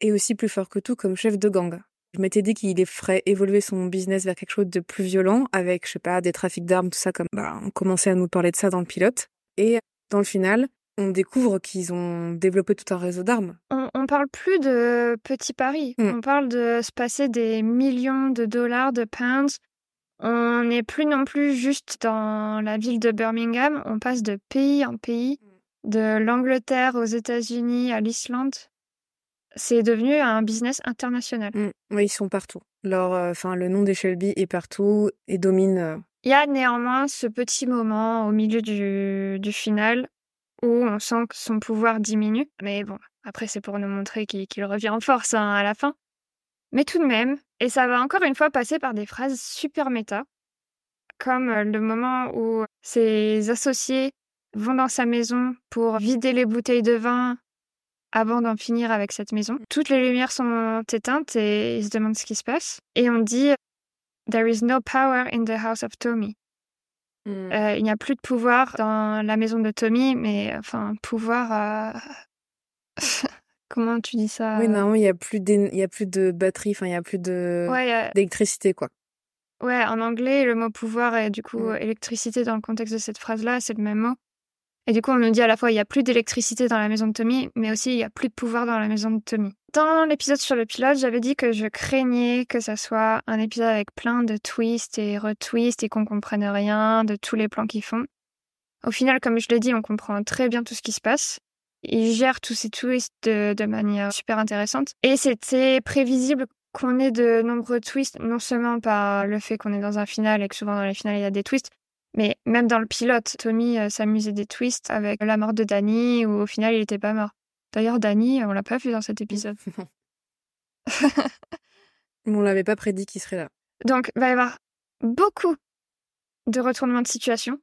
Speaker 1: est aussi plus fort que tout comme chef de gang. Je m'étais dit qu'il ferait évoluer son business vers quelque chose de plus violent, avec, je sais pas, des trafics d'armes, tout ça, comme bah, on commençait à nous parler de ça dans le pilote. Et dans le final, on découvre qu'ils ont développé tout un réseau d'armes.
Speaker 2: On, on, parle plus de petits paris. Mm. On parle de se passer des millions de dollars, de pounds. On n'est plus non plus juste dans la ville de Birmingham. On passe de pays en pays, de l'Angleterre aux États-Unis à l'Islande. C'est devenu un business international.
Speaker 1: Mm. Oui, ils sont partout. Leur, euh, le nom des Shelby est partout et domine. Euh,
Speaker 2: Il y a néanmoins ce petit moment au milieu du, du final où on sent que son pouvoir diminue. Mais bon, après, c'est pour nous montrer qu'il revient en force hein, à la fin. Mais tout de même, et ça va encore une fois passer par des phrases super méta, comme le moment où ses associés vont dans sa maison pour vider les bouteilles de vin avant d'en finir avec cette maison. Toutes les lumières sont éteintes et ils se demandent ce qui se passe. Et on dit There is no power in the house of Tommy. Mmh. Euh, il n'y a plus de pouvoir dans la maison de Tommy, mais enfin, pouvoir. Euh, comment tu dis ça
Speaker 1: Oui, non, il n'y a, plus y a plus de batterie, enfin, il n'y a plus de d'électricité, quoi.
Speaker 2: Ouais, en anglais, le mot pouvoir est du coup mmh. électricité dans le contexte de cette phrase-là, c'est le même mot. Et du coup, on nous dit à la fois il n'y a plus d'électricité dans la maison de Tommy, mais aussi il n'y a plus de pouvoir dans la maison de Tommy. Dans l'épisode sur le pilote, j'avais dit que je craignais que ça soit un épisode avec plein de twists et retwists et qu'on comprenne rien de tous les plans qu'ils font. Au final, comme je l'ai dit, on comprend très bien tout ce qui se passe. Ils gèrent tous ces twists de, de manière super intéressante. Et c'était prévisible qu'on ait de nombreux twists, non seulement par le fait qu'on est dans un final et que souvent dans les finales il y a des twists, mais même dans le pilote, Tommy euh, s'amusait des twists avec la mort de Danny, où au final, il n'était pas mort. D'ailleurs, Danny, on l'a pas vu dans cet épisode.
Speaker 1: on l'avait pas prédit qu'il serait là.
Speaker 2: Donc, il va y avoir beaucoup de retournements de situation.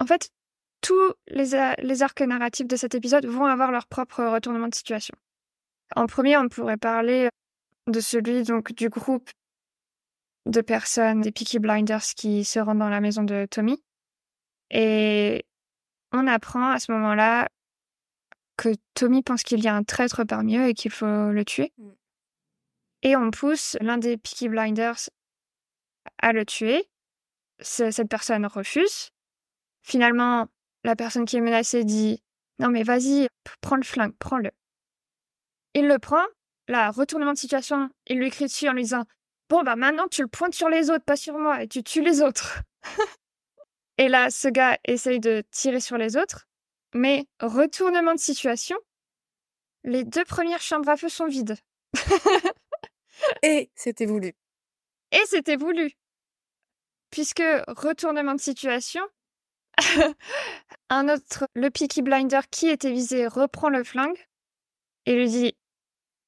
Speaker 2: En fait, tous les, les arcs narratifs de cet épisode vont avoir leur propre retournement de situation. En premier, on pourrait parler de celui donc du groupe de personnes, des Peaky Blinders qui se rendent dans la maison de Tommy. Et on apprend à ce moment-là que Tommy pense qu'il y a un traître parmi eux et qu'il faut le tuer.
Speaker 1: Mm.
Speaker 2: Et on pousse l'un des Peaky Blinders à le tuer. Ce- Cette personne refuse. Finalement, la personne qui est menacée dit Non, mais vas-y, prends le flingue, prends-le. Il le prend. Là, retournement de situation, il lui crie dessus en lui disant Bon, bah maintenant tu le pointes sur les autres, pas sur moi, et tu tues les autres. et là, ce gars essaye de tirer sur les autres, mais retournement de situation, les deux premières chambres à feu sont vides.
Speaker 1: Et c'était voulu.
Speaker 2: Et c'était voulu. Puisque, retournement de situation, un autre, le Peaky Blinder qui était visé, reprend le flingue et lui dit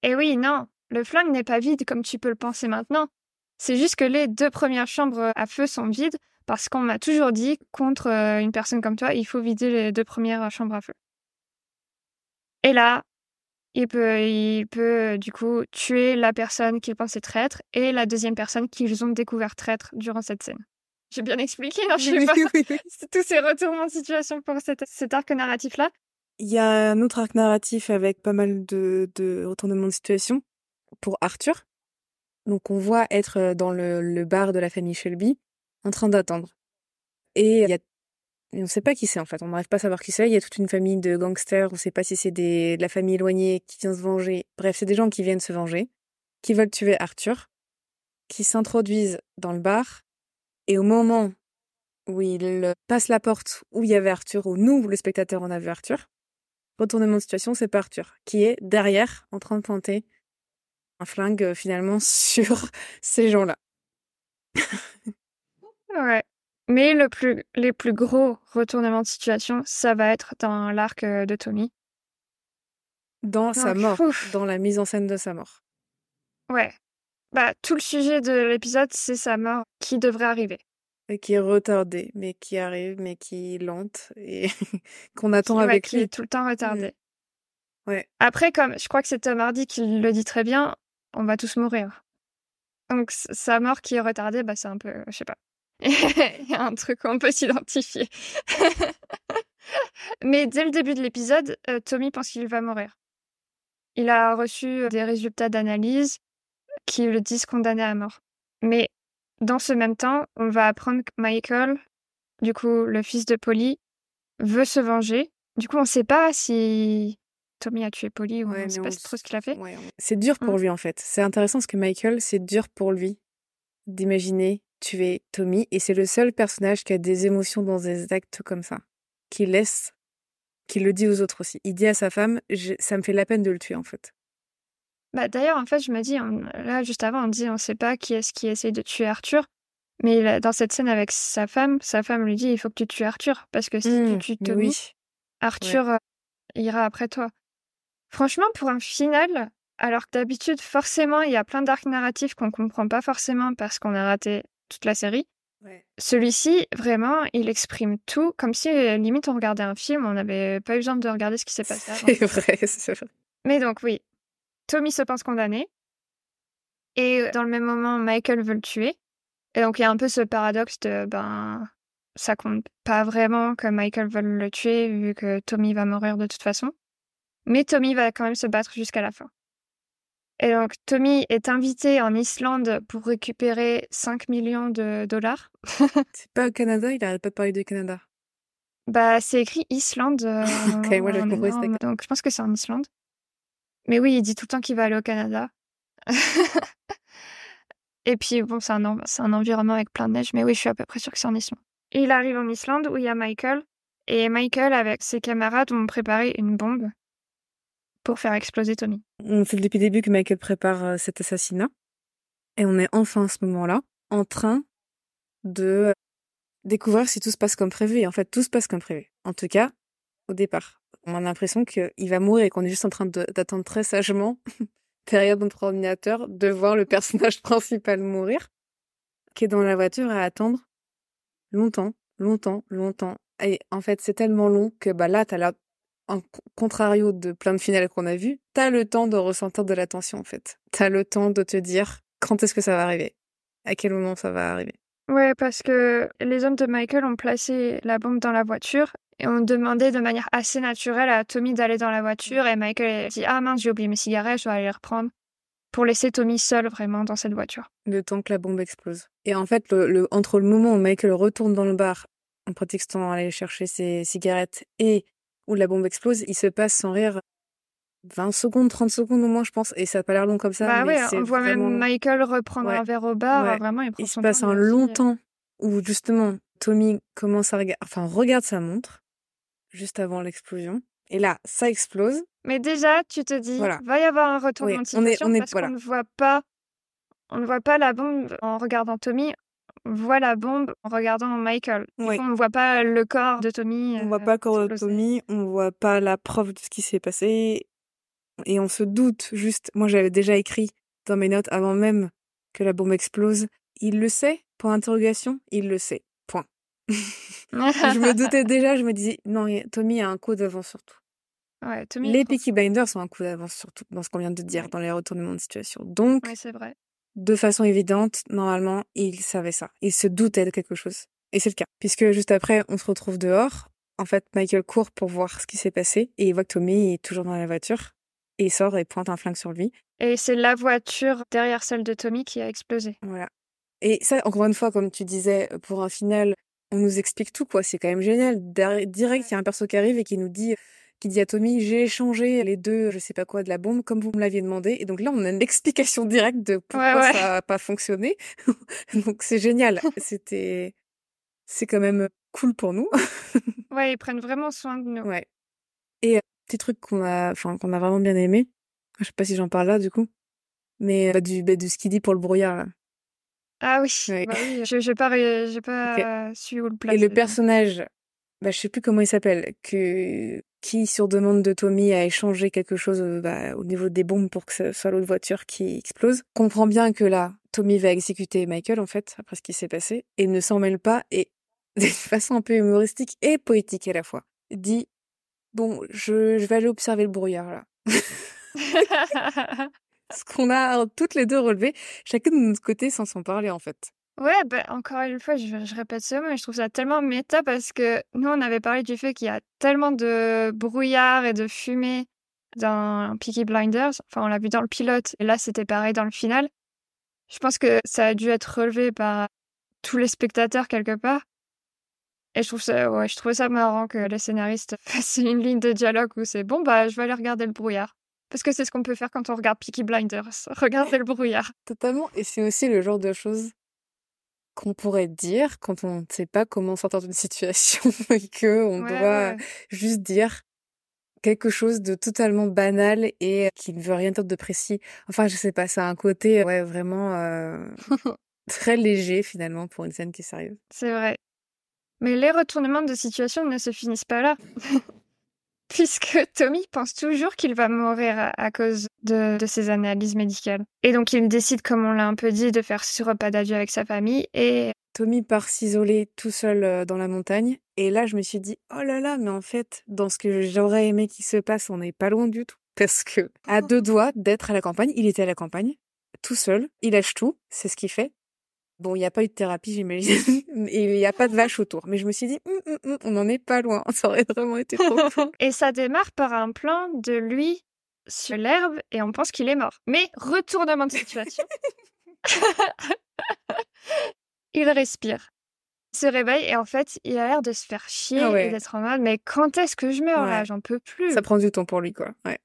Speaker 2: Eh oui, non, le flingue n'est pas vide comme tu peux le penser maintenant. C'est juste que les deux premières chambres à feu sont vides parce qu'on m'a toujours dit contre euh, une personne comme toi, il faut vider les deux premières chambres à feu. Et là, il peut, il peut euh, du coup tuer la personne qu'il pensait traître et la deuxième personne qu'ils ont découvert traître durant cette scène. J'ai bien expliqué, non, je sais pas. tous ces retournements de situation pour cet, cet arc narratif-là.
Speaker 1: Il y a un autre arc narratif avec pas mal de, de retournements de situation pour Arthur. Donc on voit être euh, dans le, le bar de la famille Shelby en train d'attendre. Et il y a et on ne sait pas qui c'est en fait, on n'arrive pas à savoir qui c'est. Il y a toute une famille de gangsters, on ne sait pas si c'est des de la famille éloignée qui vient se venger. Bref, c'est des gens qui viennent se venger, qui veulent tuer Arthur, qui s'introduisent dans le bar. Et au moment où ils passent la porte où il y avait Arthur, où nous, le spectateur, on a vu Arthur, retournement de situation, c'est pas Arthur, qui est derrière, en train de pointer un flingue euh, finalement sur ces gens-là.
Speaker 2: Ouais. Mais le plus, les plus gros retournements de situation, ça va être dans l'arc euh, de Tommy.
Speaker 1: Dans sa mort,
Speaker 2: ouf.
Speaker 1: dans la mise en scène de sa mort.
Speaker 2: Ouais. Bah, tout le sujet de l'épisode, c'est sa mort qui devrait arriver.
Speaker 1: Et qui est retardée, mais qui arrive, mais qui est lente, et qu'on attend
Speaker 2: Qui- ouais,
Speaker 1: avec
Speaker 2: qui
Speaker 1: lui.
Speaker 2: est tout le temps retardé.
Speaker 1: Ouais.
Speaker 2: Après, comme je crois que c'est Tom Hardy qui le dit très bien, on va tous mourir. Donc, sa mort qui est retardée, bah, c'est un peu, je sais pas. Il y a un truc où on peut s'identifier. Mais dès le début de l'épisode, euh, Tommy pense qu'il va mourir. Il a reçu des résultats d'analyse qui le disent condamné à mort. Mais dans ce même temps, on va apprendre que Michael, du coup, le fils de Polly, veut se venger. Du coup, on sait pas si Tommy a tué Polly ou
Speaker 1: Ouais,
Speaker 2: on sait
Speaker 1: mais
Speaker 2: pas trop ce qu'il a fait.
Speaker 1: Ouais, on- c'est dur pour
Speaker 2: Mm.
Speaker 1: lui en fait. C'est intéressant parce que Michael, c'est dur pour lui d'imaginer tuer Tommy et c'est le seul personnage qui a des émotions dans des actes comme ça, qui laisse, qui le dit aux autres aussi. Il dit à sa femme, Je- ça me fait la peine de le tuer en fait.
Speaker 2: Bah, d'ailleurs, en fait, je me dis, on- là, juste avant, on dit, on sait pas qui est-ce qui essaye de tuer Arthur. Mais là, dans cette scène avec sa femme, sa femme lui dit, il faut que tu tues Arthur. Parce que si tu tues
Speaker 1: mais
Speaker 2: Tommy,
Speaker 1: oui,
Speaker 2: Arthur euh, ira après toi. Franchement, pour un final, alors que d'habitude, forcément, il y a plein d'arcs narratifs qu'on comprend pas forcément parce qu'on a raté toute la série.
Speaker 1: Ouais.
Speaker 2: Celui-ci, vraiment, il exprime tout, comme si euh, limite on regardait un film, on n'avait pas eu besoin de regarder ce qui s'est passé avant.
Speaker 1: c'est vrai, c'est vrai.
Speaker 2: Mais donc oui, Tommy se pense condamné. Et euh, dans le même moment, Michael veut le tuer. Et donc il y a un peu ce paradoxe de ben ça compte pas vraiment que Michael veuille le tuer vu que Tommy va mourir de toute façon. Mais Tommy va quand même se battre jusqu'à la fin. Et donc Tommy est invité en Islande pour récupérer 5 millions de dollars.
Speaker 1: C'est pas au Canada, il arrête pas de parler du Canada.
Speaker 2: Bah c'est écrit Islande. euh,
Speaker 1: Ok, moi, j'ai
Speaker 2: en
Speaker 1: compris, c'était
Speaker 2: énorme, donc je pense que c'est en Islande. Mais oui, il dit tout le temps qu'il va aller au Canada. Et puis, bon, c'est un, un environnement avec plein de neige, mais oui, je suis à peu près sûre que c'est en Islande. Il arrive en Islande où il y a Michael. Et Michael, avec ses camarades, ont préparé une bombe pour faire exploser Tommy.
Speaker 1: On sait depuis le début que Michael prépare euh, cet assassinat. Et on est enfin à ce moment-là en train de euh, découvrir si tout se passe comme prévu. Et en fait, tout se passe comme prévu. En tout cas, au départ. On a l'impression qu'il va mourir et qu'on est juste en train d'attendre très sagement, derrière notre ordinateur, de voir le personnage principal mourir, qui est dans la voiture à attendre longtemps, longtemps, longtemps. Et en fait, c'est tellement long que bah là, t'as la en co- contrario de plein de finales qu'on a vues, t'as le temps de ressentir de la tension en fait. T'as le temps de te dire quand est-ce que ça va arriver? à quel moment ça va arriver?
Speaker 2: Ouais, parce que les hommes de Michael ont placé la bombe dans la voiture et ont demandé de manière assez naturelle à Tommy d'aller dans la voiture et Michael dit ah mince j'ai oublié mes cigarettes, je dois aller les reprendre pour laisser Tommy seul vraiment dans cette voiture.
Speaker 1: Le temps que la bombe explose. Et en fait, le, entre le moment où Michael retourne dans le bar en prétextant aller chercher ses cigarettes et où la bombe explose, il se passe sans rire 20 secondes, 30 secondes au moins, je pense. Et ça n'a pas l'air long comme ça.
Speaker 2: Bah ouais, on voit même Michael reprendre un verre au bar. Vraiment, il, prend
Speaker 1: il se passe un long temps où justement Tommy commence à regarder, enfin regarde sa montre juste avant l'explosion. Et là, ça explose.
Speaker 2: Mais déjà, tu te dis, voilà. va y avoir un retour oui, on est, on est, parce qu'on ne voit pas, on ne voit pas la bombe en regardant Tommy. On voit la bombe en regardant Michael. on ne voit pas le corps de Tommy.
Speaker 1: On ne voit pas le corps de Tommy. On ne voit pas la preuve de ce qui s'est passé et on se doute juste. Moi, j'avais déjà écrit dans mes notes avant même que la bombe explose. Il le sait? Point d'interrogation. Il le sait. Point. je me doutais déjà. Je me disais non, Tommy a un coup d'avance surtout.
Speaker 2: Ouais,
Speaker 1: les Peaky Blinders ont un coup d'avance surtout dans ce qu'on vient de dire dans les retournements de situation. Donc,
Speaker 2: c'est vrai.
Speaker 1: de façon évidente, normalement, il savait ça. Il se doutait de quelque chose. Et c'est le cas. Puisque juste après, on se retrouve dehors. En fait, Michael court pour voir ce qui s'est passé et il voit que Tommy est toujours dans la voiture et il sort et pointe un flingue sur lui.
Speaker 2: Et c'est la voiture derrière celle de Tommy qui a explosé.
Speaker 1: Voilà. Et ça, encore une fois, comme tu disais, pour un final, on nous explique tout, quoi. C'est quand même génial. Direct, il y a un perso qui arrive et qui nous dit, qui dit à Tommy, j'ai échangé les deux, je sais pas quoi, de la bombe, comme vous me l'aviez demandé. Et donc là, on a une explication directe de pourquoi ça a pas fonctionné. donc c'est génial. C'était, c'est quand même cool pour nous.
Speaker 2: ouais, ils prennent vraiment soin de nous.
Speaker 1: Ouais. Et petit truc qu'on a, enfin, qu'on a vraiment bien aimé. Je sais pas si j'en parle là, du coup. Mais bah, du, bah, qu'il dit pour le brouillard, là.
Speaker 2: Ah oui, bah oui. je n'ai pas, j'ai pas su où le placer.
Speaker 1: Et le personnage, bah, je sais plus comment il s'appelle, que qui sur demande de Tommy a échangé quelque chose bah, au niveau des bombes pour que ce soit l'autre voiture qui explose, comprend bien que là, Tommy va exécuter Michael en fait après ce qui s'est passé et ne s'en mêle pas et d'une façon un peu humoristique et poétique à la fois dit Bon, je, je vais aller observer le brouillard là. Ce qu'on a toutes les deux relevé, chacun de notre côté sans s'en parler en fait.
Speaker 2: Ouais, bah, encore une fois, je, je répète ça, mais je trouve ça tellement méta parce que nous, on avait parlé du fait qu'il y a tellement de brouillard et de fumée dans Peaky Blinders. Enfin, on l'a vu dans le pilote, et là, c'était pareil dans le final. Je pense que ça a dû être relevé par tous les spectateurs quelque part. Et je trouve ça, ouais, je trouve ça marrant que les scénaristes fassent une ligne de dialogue où c'est bon, bah, je vais aller regarder le brouillard. Parce que c'est ce qu'on peut faire quand on regarde Peaky Blinders. Regarder le brouillard.
Speaker 1: Totalement. Et c'est aussi le genre de choses qu'on pourrait dire quand on ne sait pas comment sortir d'une situation et que on doit juste dire quelque chose de totalement banal et qui ne veut rien dire de précis. Enfin, je sais pas, ça a un côté ouais vraiment euh, très léger finalement pour une scène qui est sérieuse.
Speaker 2: C'est vrai. Mais les retournements de situation ne se finissent pas là. Puisque Tommy pense toujours qu'il va mourir à, cause de, ses analyses médicales. Et donc il décide, comme on l'a un peu dit, de faire ce repas d'adieu avec sa famille et...
Speaker 1: Tommy part s'isoler tout seul euh, dans la montagne. Et là, je me suis dit, oh là là, mais en fait, dans ce que j'aurais aimé qu'il se passe, on n'est pas loin du tout. Parce que, à deux doigts d'être à la campagne, il était à la campagne, tout seul, il lâche tout, c'est ce qu'il fait, Bon, il n'y a pas eu de thérapie, j'imagine, et il n'y a pas de vache autour. Mais je me suis dit, hum, hum, hum, on n'en est pas loin. Ça aurait vraiment été trop cool.
Speaker 2: Et ça démarre par un plan de lui sur l'herbe et on pense qu'il est mort. Mais retournement de situation. il respire. Il se réveille et en fait, il a l'air de se faire chier ah et d'être en mode, mais quand est-ce que je meurs là? J'en peux plus.
Speaker 1: Ça prend du temps pour lui, quoi. Ouais.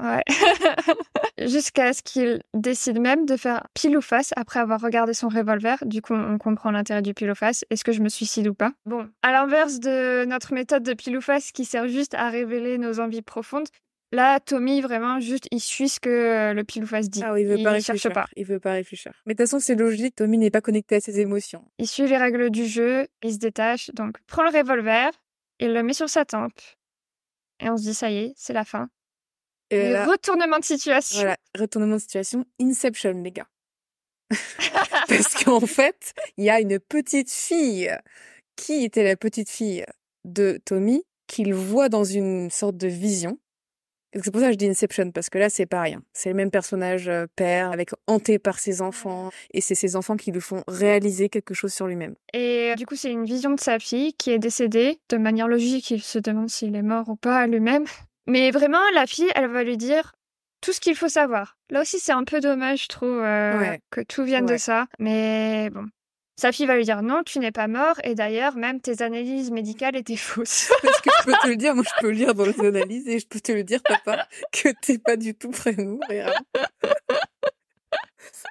Speaker 2: Ouais. Jusqu'à ce qu'il décide même de faire pile ou face après avoir regardé son revolver. Du coup, on comprend l'intérêt du pile ou face. Est-ce que je me suicide ou pas? Bon, à l'inverse de notre méthode de pile ou face qui sert juste à révéler nos envies profondes, Là, Tommy, vraiment, juste, il suit ce que le pile ou face dit.
Speaker 1: Ah il veut pas réfléchir. Pas. Il veut pas réfléchir. Mais de toute façon, c'est logique. Tommy n'est pas connecté à ses émotions.
Speaker 2: Il suit les règles du jeu. Il se détache. Donc, prend le revolver. Il le met sur sa tempe. Et on se dit, ça y est, c'est la fin. Et retournement de situation.
Speaker 1: Voilà, retournement de situation, Inception, les gars. Parce qu'en fait, il y a une petite fille qui était la petite fille de Tommy qu'il voit dans une sorte de vision? C'est pour ça que je dis Inception, parce que là, c'est pas rien. C'est le même personnage euh, père, avec hanté par ses enfants, et c'est ses enfants qui lui font réaliser quelque chose sur lui-même.
Speaker 2: Et euh, du coup, c'est une vision de sa fille qui est décédée. De manière logique, il se demande s'il est mort ou pas lui-même. Mais vraiment, la fille, elle va lui dire tout ce qu'il faut savoir. Là aussi, c'est un peu dommage, je trouve, euh, que tout vienne de ça. Mais bon, sa fille va lui dire non, tu n'es pas mort. Et d'ailleurs, même tes analyses médicales étaient fausses.
Speaker 1: Parce que je peux te le dire, moi je peux lire dans les analyses et je peux te le dire, papa, que t'es pas du tout mourir. C'est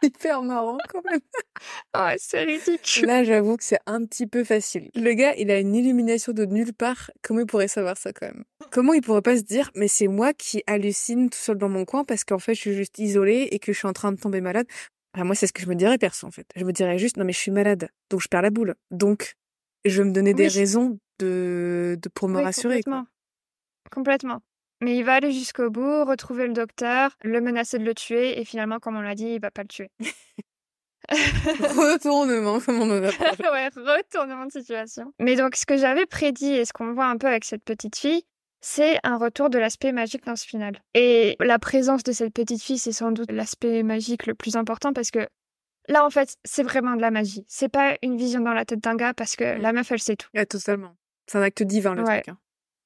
Speaker 1: hyper marrant quand même.
Speaker 2: Ouais, c'est ridicule.
Speaker 1: Là, j'avoue que c'est un petit peu facile. Le gars, il a une illumination de nulle part. Comment il pourrait savoir ça quand même? Comment il pourrait pas se dire, mais c'est moi qui hallucine tout seul dans mon coin parce qu'en fait, je suis juste isolée et que je suis en train de tomber malade? Ah, moi, c'est ce que je me dirais perso, en fait. Je me dirais juste, non, mais je suis malade, donc je perds la boule. Donc, je vais me donner des raisons de, de pour me rassurer.
Speaker 2: Complètement. Complètement. Mais il va aller jusqu'au bout, retrouver le docteur, le menacer de le tuer, et finalement, comme on l'a dit, il va pas le tuer.
Speaker 1: retournement, comme on va
Speaker 2: Ouais, retournement de situation. Mais donc, ce que j'avais prédit et ce qu'on voit un peu avec cette petite fille, c'est un retour de l'aspect magique dans ce final. Et la présence de cette petite fille, c'est sans doute l'aspect magique le plus important parce que là, en fait, c'est vraiment de la magie. C'est pas une vision dans la tête d'un gars parce que la meuf, elle sait tout.
Speaker 1: Ouais, totalement. C'est un acte divin, le truc. Hein.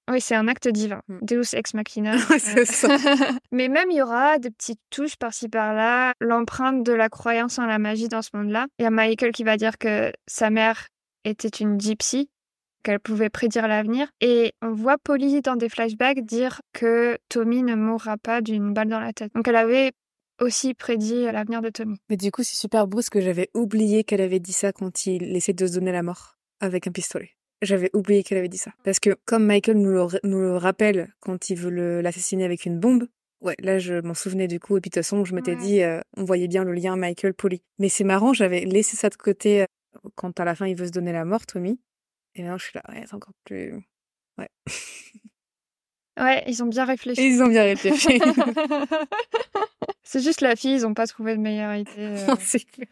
Speaker 2: Oui, c'est un acte divin. Mm. Deus ex machina.
Speaker 1: c'est ça.
Speaker 2: Mais même, il y aura des petites touches par-ci par-là, l'empreinte de la croyance en la magie dans ce monde-là. Il y a Michael qui va dire que sa mère était une gypsy qu'elle pouvait prédire l'avenir. Et on voit Polly dans des flashbacks dire que Tommy ne mourra pas d'une balle dans la tête. Donc elle avait aussi prédit l'avenir de Tommy.
Speaker 1: Mais du coup, c'est super beau que j'avais oublié qu'elle avait dit ça quand il essaie de se donner la mort avec un pistolet. J'avais oublié qu'elle avait dit ça. Parce que comme Michael nous le, nous le rappelle quand il veut l'assassiner avec une bombe, ouais, là je m'en souvenais du coup. Et puis de toute façon, je m'étais dit, euh, on voyait bien le lien Michael-Polly. Mais c'est marrant, j'avais laissé ça de côté euh, quand à la fin il veut se donner la mort, Tommy. Et maintenant, je suis là, ouais, c'est encore plus. Ouais.
Speaker 2: Ouais, ils ont bien réfléchi.
Speaker 1: Ils ont bien réfléchi.
Speaker 2: c'est juste la fille, ils ont pas trouvé de meilleure idée. Euh.
Speaker 1: c'est clair.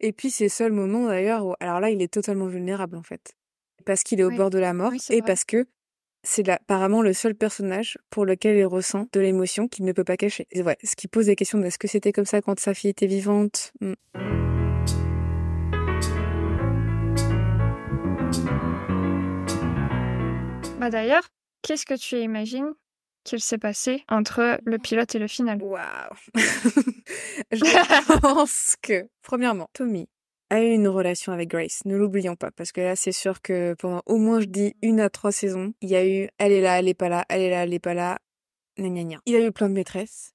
Speaker 1: Et puis, c'est le seul moment d'ailleurs où. Alors là, il est totalement vulnérable en fait. Parce qu'il est au bord de la mort et parce que c'est apparemment le seul personnage pour lequel il ressent de l'émotion qu'il ne peut pas cacher. Et ouais, ce qui pose des questions est-ce que c'était comme ça quand sa fille était vivante? Hmm.
Speaker 2: Bah, d'ailleurs, qu'est-ce que tu imagines qu'il s'est passé entre le pilote et le final?
Speaker 1: Waouh! Je pense que, premièrement, Tommy a eu une relation avec Grace. Ne l'oublions pas, parce que là, c'est sûr que pendant au moins, je dis, une à trois saisons, il y a eu elle est là, elle est pas là, elle est là, elle est pas là, gna gna. Il a eu plein de maîtresses.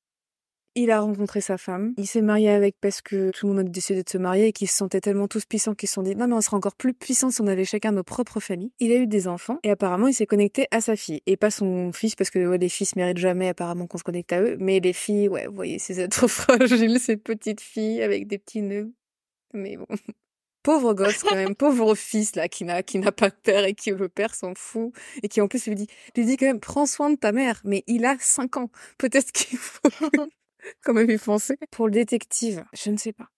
Speaker 1: Il a rencontré sa femme. Il s'est marié avec parce que tout le monde a décidé de se marier et qu'ils se sentaient tellement tous puissants qu'ils se sont dit non mais on serait encore plus puissants si on avait chacun nos propres familles. Il a eu des enfants et apparemment il s'est connecté à sa fille et pas son fils parce que les fils méritent jamais apparemment qu'on se connecte à eux. Mais les filles, ouais, vous voyez ces êtres fragiles, ces petites filles avec des petits nœuds. Mais bon. Pauvre gosse quand même, pauvre fils là qui n'a qui n'a pas de père et qui le père s'en fout et qui en plus lui dit lui dit quand même prends soin de ta mère mais il a 5 ans peut-être qu'il faut quand même y penser. Pour le détective, je ne sais pas.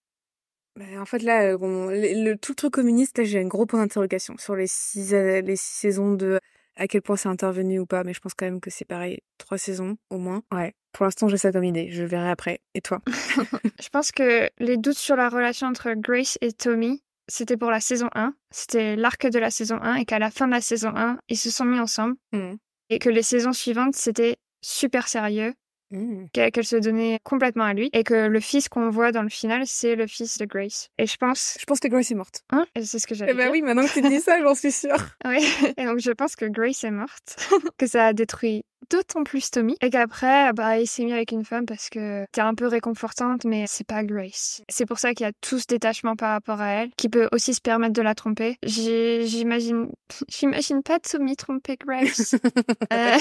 Speaker 1: Mais en fait, là, euh, le, tout le truc communiste, là, j'ai un gros point d'interrogation sur les six, euh, les six saisons de à quel point c'est intervenu ou pas, mais je pense quand même que c'est pareil, trois saisons au moins. Ouais. Pour l'instant, j'ai ça comme idée. Je verrai après. Et toi?
Speaker 2: Je pense que les doutes sur la relation entre Grace et Tommy, c'était pour la saison 1. C'était l'arc de la saison 1 et qu'à la fin de la saison 1, ils se sont mis ensemble. Mmh. Et que les saisons suivantes, c'était super sérieux. Mmh. qu'elle se donnait complètement à lui et que le fils qu'on voit dans le final, c'est le fils de Grace. Et je pense.
Speaker 1: Je pense que Grace est morte.
Speaker 2: Hein? C'est ce que j'avais.
Speaker 1: Eh ben oui, maintenant que tu dis ça, j'en suis sûre.
Speaker 2: oui. Et donc je pense que Grace est morte, que ça a détruit d'autant plus Tommy et qu'après bah il s'est mis avec une femme parce que t'es un peu réconfortante mais c'est pas Grace c'est pour ça qu'il y a tout ce détachement par rapport à elle qui peut aussi se permettre de la tromper j'imagine j'imagine pas Tommy tromper Grace
Speaker 1: euh.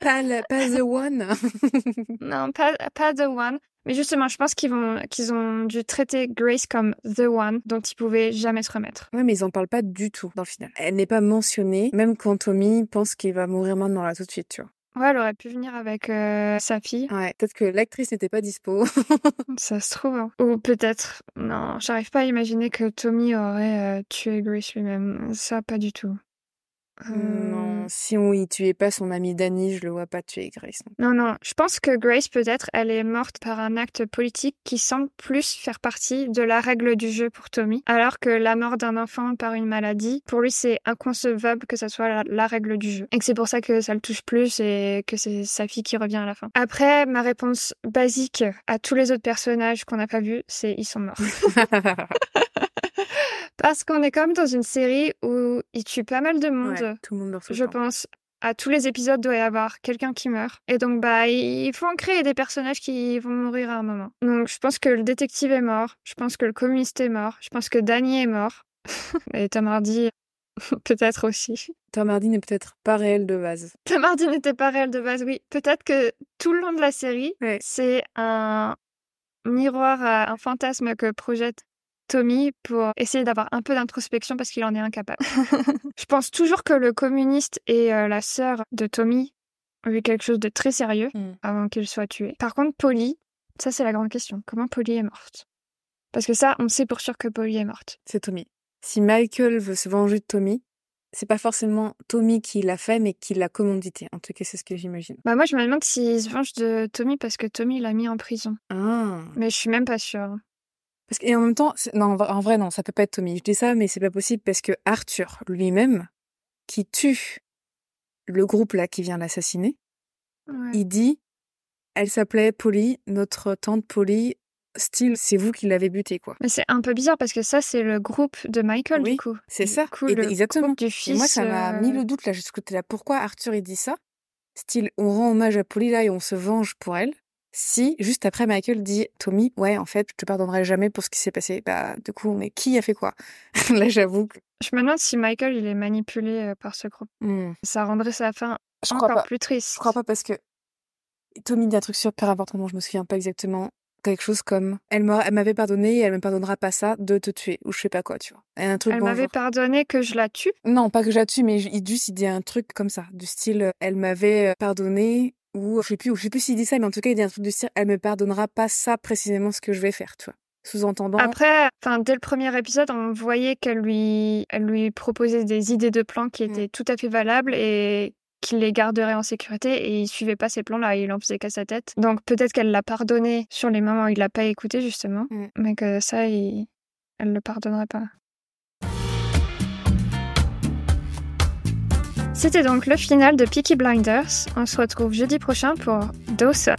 Speaker 1: pas, pas the one
Speaker 2: non pas pas the one mais justement, je pense qu'ils vont qu'ils ont dû traiter Grace comme the one dont ils pouvaient jamais se remettre.
Speaker 1: Ouais, mais ils en parlent pas du tout dans le final. Elle n'est pas mentionnée, même quand Tommy pense qu'il va mourir maintenant là tout de suite, tu vois.
Speaker 2: Ouais, elle aurait pu venir avec euh, sa fille.
Speaker 1: Ouais, peut-être que l'actrice n'était pas dispo.
Speaker 2: ça se trouve. Hein. Ou peut-être, non, j'arrive pas à imaginer que Tommy aurait euh, tué Grace lui-même. Ça, pas du tout.
Speaker 1: Non, si on y tuait pas son ami Danny, je le vois pas tuer Grace.
Speaker 2: Non, non, je pense que Grace, peut-être, elle est morte par un acte politique qui semble plus faire partie de la règle du jeu pour Tommy, alors que la mort d'un enfant par une maladie, pour lui, c'est inconcevable que ça soit la, la règle du jeu. Et que c'est pour ça que ça le touche plus et que c'est sa fille qui revient à la fin. Après, ma réponse basique à tous les autres personnages qu'on n'a pas vus, c'est ils sont morts. Parce qu'on est comme dans une série où il tue pas mal de monde.
Speaker 1: Ouais, tout le monde meurt
Speaker 2: Je
Speaker 1: temps.
Speaker 2: pense à tous les épisodes doit y avoir quelqu'un qui meurt. Et donc bah il faut en créer des personnages qui vont mourir à un moment. Donc je pense que le détective est mort, je pense que le communiste est mort, je pense que Danny est mort. Et Tom Hardy peut-être aussi.
Speaker 1: Tom Hardy n'est peut-être pas réel de base.
Speaker 2: Tom Hardy n'était pas réel de base, oui. Peut-être que tout le long de la série,
Speaker 1: Ouais.
Speaker 2: c'est un miroir, un fantasme que projette Tommy pour essayer d'avoir un peu d'introspection parce qu'il en est incapable. Je pense toujours que le communiste et euh, la sœur de Tommy ont eu quelque chose de très sérieux
Speaker 1: Mm.
Speaker 2: avant qu'il soit tué. Par contre, Polly, ça c'est la grande question. Comment Polly est morte? Parce que ça, on sait pour sûr que Polly est morte.
Speaker 1: C'est Tommy. Si Michael veut se venger de Tommy, c'est pas forcément Tommy qui l'a fait, mais qui l'a commandité. En tout cas, c'est ce que j'imagine.
Speaker 2: Bah moi, je me demande s'il se venge de Tommy parce que Tommy l'a mis en prison.
Speaker 1: Ah.
Speaker 2: Mais je suis même pas sûre.
Speaker 1: Parce que, et en même temps, non, en vrai- non, ça peut pas être Tommy. Je dis ça, mais c'est pas possible parce que Arthur lui-même, qui tue le groupe là qui vient l'assassiner,
Speaker 2: Ouais.
Speaker 1: il dit, elle s'appelait Polly, notre tante Polly, style, c'est vous qui l'avez butée, quoi.
Speaker 2: Mais c'est un peu bizarre parce que ça, c'est le groupe de Michael,
Speaker 1: Oui,
Speaker 2: du coup.
Speaker 1: C'est ça,
Speaker 2: coup,
Speaker 1: et-
Speaker 2: le
Speaker 1: exactement.
Speaker 2: du
Speaker 1: Et
Speaker 2: fils.
Speaker 1: moi, ça m'a
Speaker 2: euh,
Speaker 1: mis le doute là, côté là. Pourquoi Arthur il dit ça? Style, on rend hommage à Polly là et on se venge pour elle. Si, juste après, Michael dit Tommy, ouais, en fait, je te pardonnerai jamais pour ce qui s'est passé. Bah, du coup, mais qui a fait quoi? Là, j'avoue que.
Speaker 2: Je me demande si Michael, il est manipulé euh, par ce groupe.
Speaker 1: Hmm,
Speaker 2: Ça rendrait sa fin
Speaker 1: Je crois
Speaker 2: encore
Speaker 1: pas.
Speaker 2: plus triste.
Speaker 1: Je crois pas parce que Tommy dit un truc super important dont je me souviens pas exactement. Quelque chose comme elle m'a- elle m'avait pardonné et elle me pardonnera pas ça de te tuer ou je sais pas quoi, tu vois. Et un truc
Speaker 2: Elle m'avait pardonné que je la tue?
Speaker 1: Non, pas que je la tue, mais il juste il dit un truc comme ça, du style elle m'avait euh, pardonné ou je sais plus, je sais plus s'il dit ça, mais en tout cas il dit un truc du style elle me pardonnera pas ça précisément ce que je vais faire, tu vois. Sous-entendant.
Speaker 2: Après, enfin, dès le premier épisode, on voyait qu'elle lui, elle lui proposait des idées de plans qui
Speaker 1: Mm.
Speaker 2: étaient tout à fait valables et qu'il les garderait en sécurité et il suivait pas ces plans-là, il en faisait qu'à sa tête. Donc peut-être qu'elle l'a pardonné sur les moments où il l'a pas écouté justement,
Speaker 1: Mm.
Speaker 2: mais que ça, il... elle le pardonnerait pas. C'était donc le final de Peaky Blinders. On se retrouve jeudi prochain pour Dawson.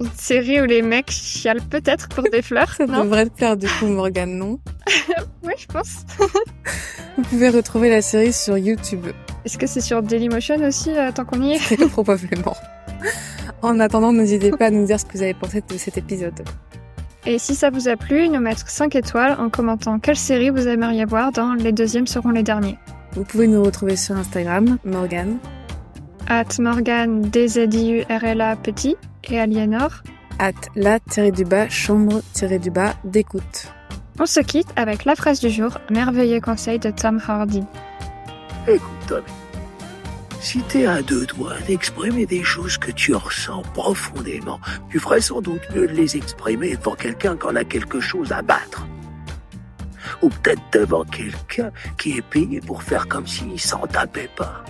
Speaker 2: Une série où les mecs chialent peut-être pour des fleurs,
Speaker 1: Ça
Speaker 2: non
Speaker 1: devrait te plaire du coup, Morgane, non
Speaker 2: Oui, je pense.
Speaker 1: Vous pouvez retrouver la série sur YouTube,
Speaker 2: Est-ce que c'est sur Dailymotion aussi, euh, tant qu'on y est
Speaker 1: probablement. En attendant, n'hésitez pas à nous dire ce que vous avez pensé de cet épisode.
Speaker 2: Et si ça vous a plu, nous mettre 5 étoiles en commentant quelle série vous aimeriez voir dans Les deuxièmes seront les derniers.
Speaker 1: Vous pouvez nous retrouver sur Instagram, Morgane,
Speaker 2: At Morgan, DZIURLA petit et Aliénor.
Speaker 1: at la-du-bas, chambre-du-bas, d'écoute.
Speaker 2: On se quitte avec la phrase du jour, merveilleux conseil de Tom Hardy.
Speaker 3: Écoute, Tommy, si t'es à deux doigts d'exprimer des choses que tu ressens profondément, tu ferais sans doute mieux de les exprimer devant quelqu'un qui en a quelque chose à battre. Ou peut-être devant quelqu'un qui est payé pour faire comme s'il s'en tapait pas.